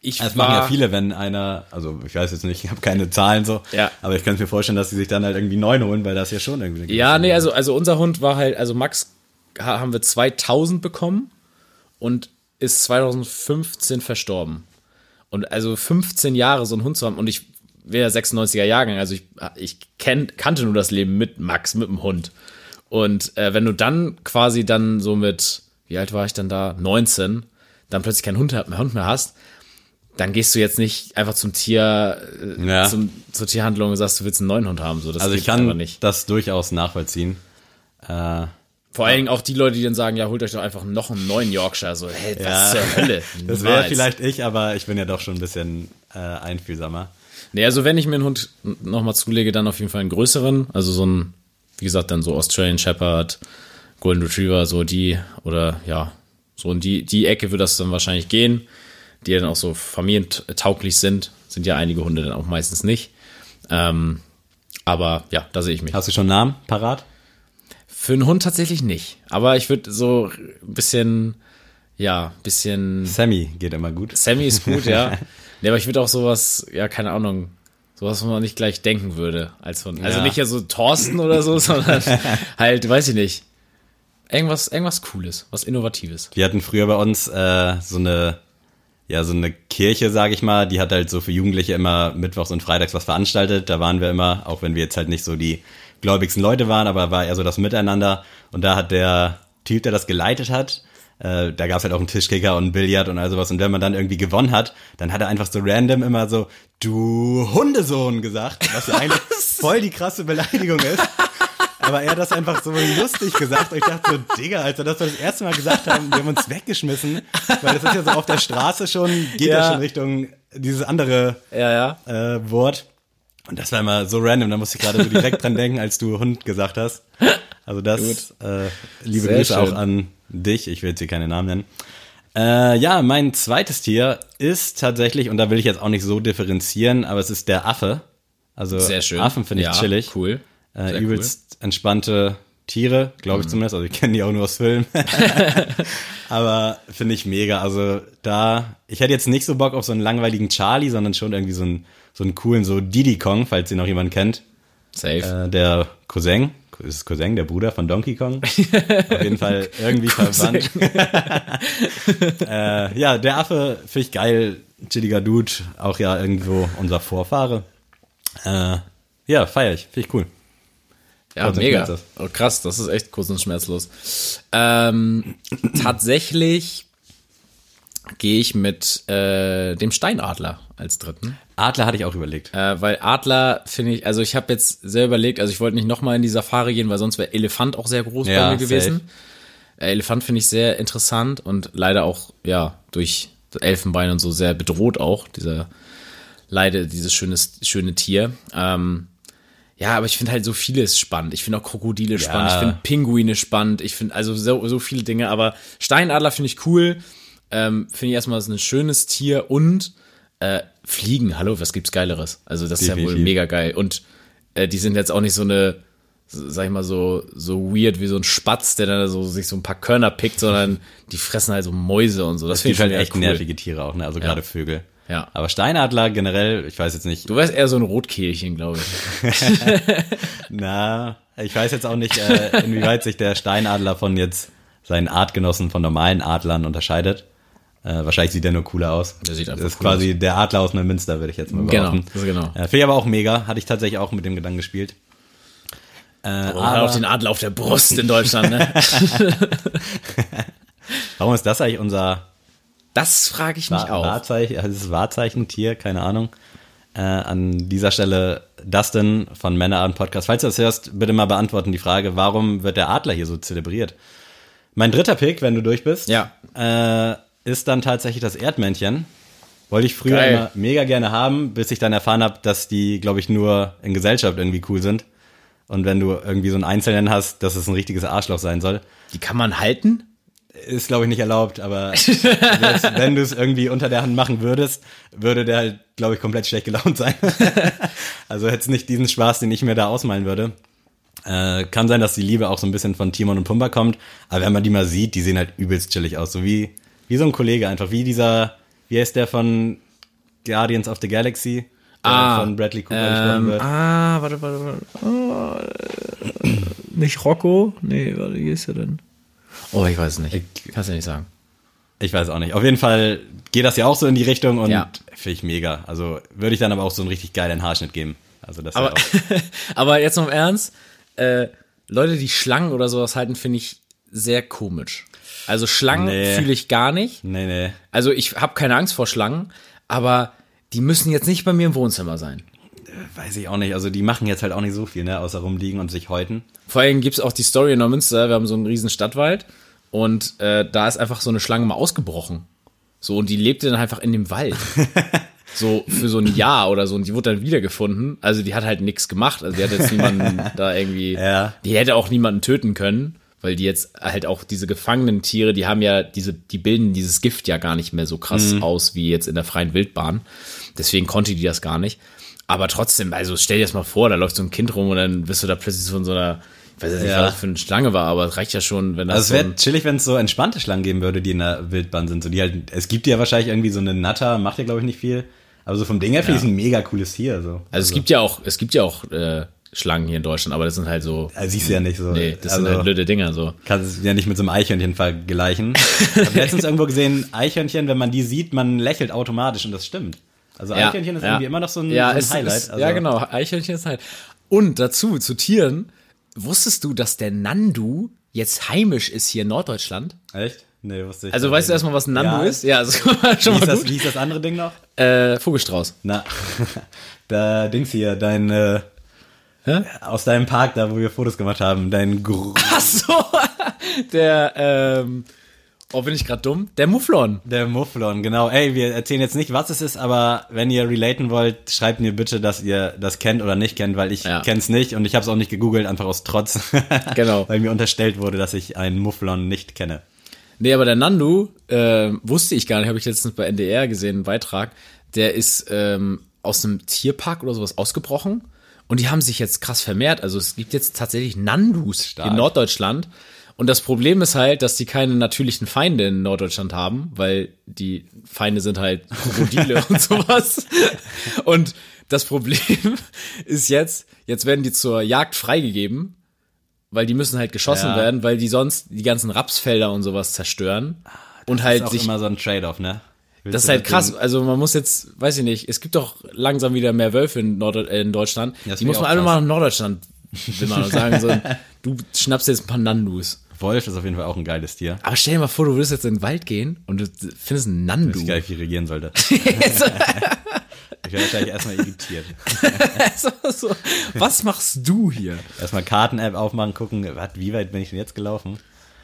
ich Das war, machen ja viele, wenn einer, also ich weiß jetzt nicht, ich habe keine Zahlen so, Ja. aber ich könnte mir vorstellen, dass sie sich dann halt irgendwie neun holen, weil das ja schon irgendwie. Ja, nee, also, also unser Hund war halt, also Max haben wir 2000 bekommen und ist 2015 verstorben. Und also 15 Jahre so einen Hund zu haben und ich wäre 96er Jahrgang, also ich, ich kenn, kannte nur das Leben mit Max, mit dem Hund. Und äh, wenn du dann quasi dann so mit, wie alt war ich dann da? 19, dann plötzlich keinen Hund, mehr- Hund mehr hast, dann gehst du jetzt nicht einfach zum Tier, äh, Ja. zum, zur Tierhandlung und sagst, du willst einen neuen Hund haben. So, das Also ich kann nicht. das durchaus nachvollziehen. Äh, Vor allen Dingen auch die Leute, die dann sagen, ja, holt euch doch einfach noch einen neuen Yorkshire. So, hey, was Ja. zur Hölle? das wäre vielleicht ich, aber ich bin ja doch schon ein bisschen äh, einfühlsamer. Nee, also wenn ich mir einen Hund nochmal zulege, dann auf jeden Fall einen größeren. Also so ein, wie gesagt, dann so Australian Shepherd, Golden Retriever, so die, oder ja, so in die, die Ecke wird das dann wahrscheinlich gehen, die dann auch so familientauglich sind. Sind ja einige Hunde dann auch meistens nicht. Ähm, aber ja, da sehe ich mich. Hast du schon einen Namen parat? Für einen Hund tatsächlich nicht. Aber ich würde so ein bisschen, ja, bisschen. Sammy geht immer gut. Sammy ist gut, ja. nee, aber ich würde auch sowas, ja, keine Ahnung, sowas, was man nicht gleich denken würde als Hund. Also Ja. nicht ja so Thorsten oder so, sondern halt, weiß ich nicht. Irgendwas, irgendwas Cooles, was Innovatives. Wir hatten früher bei uns äh, so eine, ja, so eine Kirche, sage ich mal, die hat halt so für Jugendliche immer mittwochs und freitags was veranstaltet. Da waren wir immer, auch wenn wir jetzt halt nicht so die gläubigsten Leute waren, aber war eher so das Miteinander. Und da hat der Typ, der das geleitet hat, äh, da gab's halt auch einen Tischkicker und einen Billard und all sowas. Und wenn man dann irgendwie gewonnen hat, dann hat er einfach so random immer so, du Hundesohn gesagt, was ja eigentlich voll die krasse Beleidigung ist. Aber er hat das einfach so lustig gesagt. Und ich dachte so, Digga, als wir das das erste Mal gesagt haben, wir haben uns weggeschmissen. Weil das ist ja so auf der Straße schon, geht ja, Ja. schon Richtung dieses andere Ja, ja. äh, Wort. Und das war immer so random, da musste ich gerade so direkt dran denken, als du Hund gesagt hast. Also das, äh, liebe Sehr Grüße schön. auch an dich. Ich will jetzt hier keine Namen nennen. Äh, ja, mein zweites Tier ist tatsächlich, und da will ich jetzt auch nicht so differenzieren, aber es ist der Affe. Also Sehr schön. Affen finde ich ja, chillig. Cool. Äh, übelst entspannte Tiere, glaube Mhm. ich zumindest. Also ich kenne die auch nur aus Filmen. Aber finde ich mega. Also da, ich hätte jetzt nicht so Bock auf so einen langweiligen Charlie, sondern schon irgendwie so einen, so einen coolen, so Diddy Kong, falls ihn noch jemand kennt. Safe. Äh, der Cousin, ist es Cousin, der Bruder von Donkey Kong. auf jeden Fall irgendwie verwandt. äh, ja, der Affe finde ich geil, chilliger Dude, auch ja irgendwo unser Vorfahre. Äh, ja, feier ich, finde ich cool. Ja, mega. Oh, krass, das ist echt kurz und schmerzlos. Ähm, tatsächlich gehe ich mit äh, dem Steinadler als dritten. Adler hatte ich auch überlegt. Äh, weil Adler finde ich, also ich habe jetzt sehr überlegt, also ich wollte nicht nochmal in die Safari gehen, weil sonst wäre Elefant auch sehr groß Ja, bei mir gewesen. Äh, Elefant finde ich sehr interessant und leider auch, ja, durch Elfenbein und so sehr bedroht auch, dieser leider dieses schöne, schöne Tier. Ähm, ja, aber ich finde halt so vieles spannend. Ich finde auch Krokodile spannend, ich finde Pinguine spannend, ich finde also so, so viele Dinge, aber Steinadler finde ich cool. Ähm, finde ich erstmal, das ist ein schönes Tier und äh, Fliegen, hallo, was gibt's Geileres? Also das ist ja wohl Definitiv. mega geil. Und äh, die sind jetzt auch nicht so eine, so- sag ich mal, so, so weird wie so ein Spatz, der dann so sich so ein paar Körner pickt, sondern die fressen halt so Mäuse und so. Das Es finde ich halt echt cool. nervige Tiere auch, ne? Also gerade Vögel. Ja. Aber Steinadler generell, ich weiß jetzt nicht, Du wärst eher so ein Rotkehlchen, glaube ich. na, ich weiß jetzt auch nicht, äh, inwieweit sich der Steinadler von jetzt seinen Artgenossen von normalen Adlern unterscheidet. Äh, wahrscheinlich sieht der nur cooler aus. Der sieht einfach das ist cool quasi der Adler aus Neumünster, würde ich jetzt mal Genau, behaupten. das ist genau. Äh, Finde ich aber auch mega. Hatte ich tatsächlich auch mit dem Gedanken gespielt. Äh, Aber aber auch den Adler auf der Brust in Deutschland, ne? warum ist das eigentlich unser Das frage ich mich Wa- auch. Wahrzeichen, also das ist Wahrzeichentier, keine Ahnung. Äh, an dieser Stelle Dustin von Männerabend Podcast. Falls du das hörst, bitte mal beantworten die Frage, warum wird der Adler hier so zelebriert? Mein dritter Pick, wenn du durch bist, Ja. äh, ist dann tatsächlich das Erdmännchen. Wollte ich früher Geil. immer mega gerne haben, bis ich dann erfahren habe, dass die, glaube ich, nur in Gesellschaft irgendwie cool sind. Und wenn du irgendwie so einen Einzelnen hast, dass es ein richtiges Arschloch sein soll, Die kann man halten? Ist, glaube ich, nicht erlaubt, aber selbst wenn du es irgendwie unter der Hand machen würdest, würde der halt, glaube ich, komplett schlecht gelaunt sein. also hätte nicht diesen Spaß, den ich mir da ausmalen würde. Äh, kann sein, dass die Liebe auch so ein bisschen von Timon und Pumba kommt, aber wenn man die mal sieht, die sehen halt übelst chillig aus, so wie, wie so ein Kollege einfach, wie dieser, wie heißt der von Guardians of the Galaxy, Ah, von Bradley Cooper Ähm, wird. ah, warte, warte, warte. Oh, äh, nicht Rocco? Nee, warte, wie ist er denn? Oh, ich weiß es nicht. Kannst du nicht sagen. Ich weiß auch nicht. Auf jeden Fall geht das ja auch so in die Richtung und Ja. finde ich mega. Also würde ich dann aber auch so einen richtig geilen Haarschnitt geben. Also das Aber, auch, aber jetzt noch im Ernst, äh, Leute, die Schlangen oder sowas halten, finde ich sehr komisch. Also Schlangen Nee. fühle ich gar nicht. nee, nee. Also ich habe keine Angst vor Schlangen, aber die müssen jetzt nicht bei mir im Wohnzimmer sein. Weiß ich auch nicht. Also die machen jetzt halt auch nicht so viel, ne, außer rumliegen und sich häuten. Vor allem gibt's auch die Story in Neumünster, wir haben so einen riesen Stadtwald und äh, da ist einfach so eine Schlange mal ausgebrochen. So, und die lebte dann einfach in dem Wald. so für so ein Jahr oder so und die wurde dann wiedergefunden. Also die hat halt nichts gemacht. Also die hat jetzt niemanden da irgendwie, Ja. die hätte auch niemanden töten können, weil die jetzt halt auch diese gefangenen Tiere, die haben ja diese, die bilden dieses Gift ja gar nicht mehr so krass aus wie jetzt in der freien Wildbahn. Deswegen konnte die das gar nicht. Aber trotzdem, also stell dir das mal vor, da läuft so ein Kind rum und dann wirst du da plötzlich von so einer Ich weiß jetzt nicht, Ja. was das für eine Schlange war, aber es reicht ja schon, wenn das Also es so wäre ein, chillig, wenn es so entspannte Schlangen geben würde, die in der Wildbahn sind. So die halt, es gibt ja wahrscheinlich irgendwie so eine Natter, macht ja glaube ich nicht viel. Aber so vom Ding her finde ich es ein mega cooles Tier. So. Also es gibt ja auch, es gibt ja auch äh, Schlangen hier in Deutschland, aber das sind halt so, Also siehst du ja nicht so. nee, das also, sind halt blöde Dinger so. Kannst es ja nicht mit so einem Eichhörnchen vergleichen. Ich habe letztens irgendwo gesehen, Eichhörnchen, wenn man die sieht, man lächelt automatisch und das stimmt. Also Ja, Eichhörnchen ist ja. irgendwie immer noch so ein, ja, so ein Highlight. Ist, also, ja, genau, Eichhörnchen ist halt. Und dazu, zu Tieren, wusstest du, dass der Nandu jetzt heimisch ist hier in Norddeutschland? Echt? Nee, wusste ich. Also weißt du erstmal, was ein Nandu Ja. ist? Ja, das ist schon wie, mal ist das, wie ist das andere Ding noch? Äh, Vogelstrauß. Na, da Dings hier, dein, äh, Hä? aus deinem Park, da wo wir Fotos gemacht haben, dein Gr Ach so, der, ähm, oh, bin ich gerade dumm? Der Mufflon. Der Mufflon, genau. Ey, wir erzählen jetzt nicht, was es ist, aber wenn ihr relaten wollt, schreibt mir bitte, dass ihr das kennt oder nicht kennt, weil ich Ja. kenn's nicht und ich habe es auch nicht gegoogelt, einfach aus Trotz. Genau. weil mir unterstellt wurde, dass ich einen Mufflon nicht kenne. Nee, aber der Nandu, äh, wusste ich gar nicht, habe ich letztens bei NDR gesehen, einen Beitrag, der ist ähm, aus einem Tierpark oder sowas ausgebrochen und die haben sich jetzt krass vermehrt. Also es gibt jetzt tatsächlich Nandus Stark. in Norddeutschland. Und das Problem ist halt, dass die keine natürlichen Feinde in Norddeutschland haben, weil die Feinde sind halt Krokodile und sowas. Und das Problem ist jetzt, jetzt werden die zur Jagd freigegeben, weil die müssen halt geschossen Ja. werden, weil die sonst die ganzen Rapsfelder und sowas zerstören. und Das halt ist auch sich immer so ein Trade-off, ne? Willst das ist halt krass. Also man muss jetzt, weiß ich nicht, es gibt doch langsam wieder mehr Wölfe in, Nord äh, in Deutschland. Das die muss man krass. mal nach Norddeutschland will man sagen. So, du schnappst jetzt ein paar Nandus. Wolf ist auf jeden Fall auch ein geiles Tier. Aber stell dir mal vor, du würdest jetzt in den Wald gehen und du findest einen Nandu. Ich weiß gar nicht, wie ich regieren sollte. ich werde wahrscheinlich erstmal irritiert. so, was machst du hier? Erstmal Karten-App aufmachen, gucken, wie weit bin ich denn jetzt gelaufen?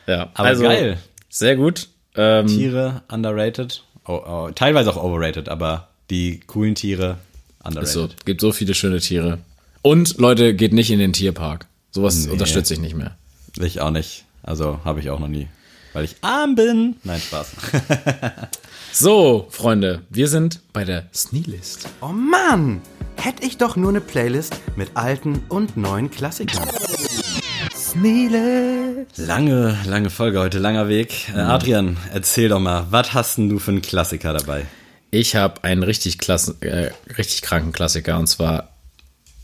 Ja, Aber geil. Sehr gut. Ähm, Tiere underrated. Oh, oh, teilweise auch overrated, aber die coolen Tiere underrated. so, gibt so viele schöne Tiere. Und Leute, geht nicht in den Tierpark. Sowas Nee. unterstütze ich nicht mehr. Ich auch nicht. Also habe ich auch noch nie. Weil ich arm bin. Nein, Spaß. So, Freunde, wir sind bei der Sneelist. Oh Mann! Hätte ich doch nur eine Playlist mit alten und neuen Klassikern. Sneele. Lange, lange Folge heute, langer Weg. Äh, Adrian, erzähl doch mal, was hast denn du für einen Klassiker dabei? Ich habe einen richtig klasse, äh, richtig kranken Klassiker und zwar,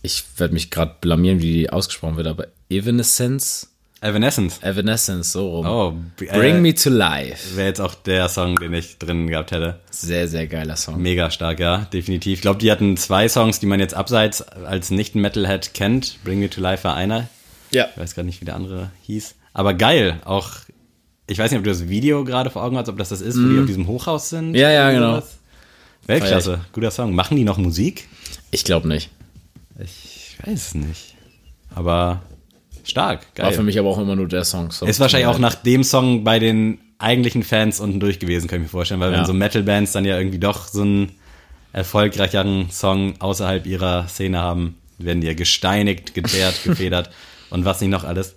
ich werde mich gerade blamieren, wie die ausgesprochen wird, aber Evanescence, Evanescence. Evanescence, so rum. Oh, Bring äh, Me to Life. Wäre jetzt auch der Song, den ich drin gehabt hätte. Sehr, sehr geiler Song. Mega stark, ja, definitiv. Ich glaube, die hatten zwei Songs, die man jetzt abseits als Nicht-Metalhead kennt. Bring Me to Life war einer. Ja. Ich weiß gar nicht, wie der andere hieß. Aber geil, auch, ich weiß nicht, ob du das Video gerade vor Augen hast, ob das das ist, wo die auf diesem Hochhaus sind. Mhm. Ja, ja, genau. sowas. Weltklasse, guter Song. Machen die noch Musik? Ich glaube nicht. Ich weiß es nicht. Aber stark, War für geil. mich aber auch immer nur der Song. So. Ist wahrscheinlich auch nach dem Song bei den eigentlichen Fans unten durch gewesen, kann ich mir vorstellen, weil Ja. wenn so Metal-Bands dann ja irgendwie doch so einen erfolgreicheren Song außerhalb ihrer Szene haben, werden die ja gesteinigt, geteert, gefedert und was nicht noch alles.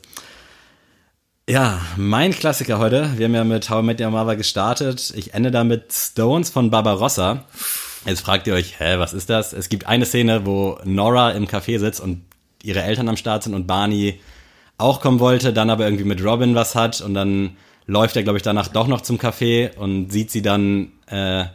Ja, mein Klassiker heute. Wir haben ja mit How I Met Your Mother gestartet. Ich ende da mit Stones von Barbarossa. Jetzt fragt ihr euch, hä, was ist das? Es gibt eine Szene, wo Nora im Café sitzt und ihre Eltern am Start sind und Barney auch kommen wollte, dann aber irgendwie mit Robin was hat und dann läuft er, glaube ich, danach doch noch zum Café und sieht sie dann äh,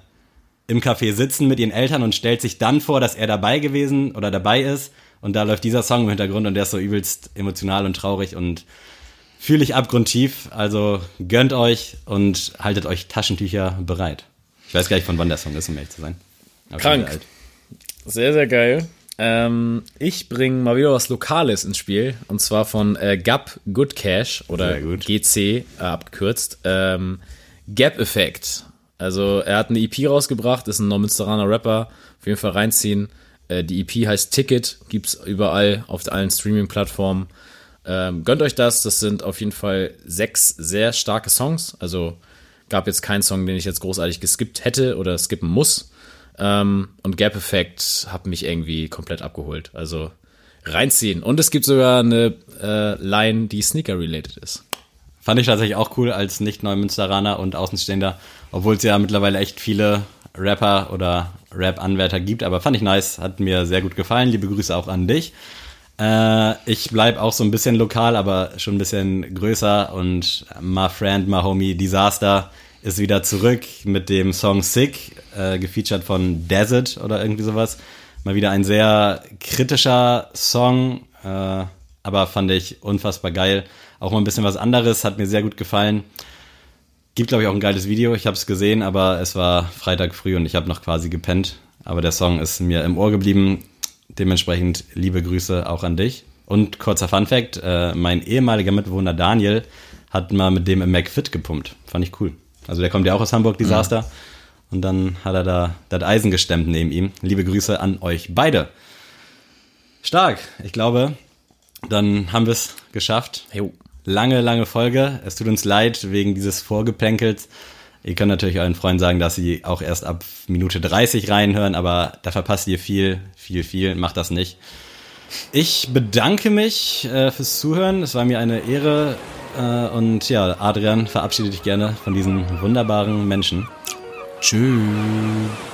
im Café sitzen mit ihren Eltern und stellt sich dann vor, dass er dabei gewesen oder dabei ist und da läuft dieser Song im Hintergrund und der ist so übelst emotional und traurig und fühle ich abgrundtief. Also gönnt euch und haltet euch Taschentücher bereit. Ich weiß gar nicht, von wann der Song ist, um ehrlich zu sein. Aber Krank. Sehr, sehr geil. Ähm, ich bringe mal wieder was Lokales ins Spiel. Und zwar von äh, Gap Good Cash oder gut. GC äh, abgekürzt. Ähm, Gap Effect. Also er hat eine EP rausgebracht, ist ein Neumünsteraner Rapper. Auf jeden Fall reinziehen. Äh, die EP heißt Ticket, gibt's überall auf allen Streaming-Plattformen. Ähm, gönnt euch das, das sind auf jeden Fall sechs sehr starke Songs. Also gab jetzt keinen Song, den ich jetzt großartig geskippt hätte oder skippen muss. Ähm, und Gap Effect hat mich irgendwie komplett abgeholt. Also reinziehen. Und es gibt sogar eine äh, Line, die Sneaker-related ist. Fand ich tatsächlich auch cool als Nicht-Neumünsteraner und Außenstehender, obwohl es ja mittlerweile echt viele Rapper oder Rap-Anwärter gibt, aber fand ich nice, hat mir sehr gut gefallen. Liebe Grüße auch an dich. Äh, ich bleib auch so ein bisschen lokal, aber schon ein bisschen größer und my friend, my homie Disaster ist wieder zurück mit dem Song Sick, äh, gefeatured von Desert oder irgendwie sowas. Mal wieder ein sehr kritischer Song, äh, aber fand ich unfassbar geil. Auch mal ein bisschen was anderes, hat mir sehr gut gefallen. Gibt, glaube ich, auch ein geiles Video. Ich habe es gesehen, aber es war Freitag früh und ich habe noch quasi gepennt. Aber der Song ist mir im Ohr geblieben. Dementsprechend liebe Grüße auch an dich. Und kurzer Fun Fact, äh, mein ehemaliger Mitbewohner Daniel hat mal mit dem im McFit gepumpt. Fand ich cool. Also der kommt ja auch aus Hamburg, Desaster. Mhm. Und dann hat er da das Eisen gestemmt neben ihm. Liebe Grüße an euch beide. Stark. Ich glaube, dann haben wir es geschafft. Jo. Lange, lange Folge. Es tut uns leid wegen dieses Vorgeplänkels. Ihr könnt natürlich euren Freunden sagen, dass sie auch erst ab Minute 30 reinhören, aber da verpasst ihr viel, viel, viel. Macht das nicht. Ich bedanke mich äh, fürs Zuhören. Es war mir eine Ehre. Äh, und ja, Adrian, verabschiede dich gerne von diesen wunderbaren Menschen. Tschüss.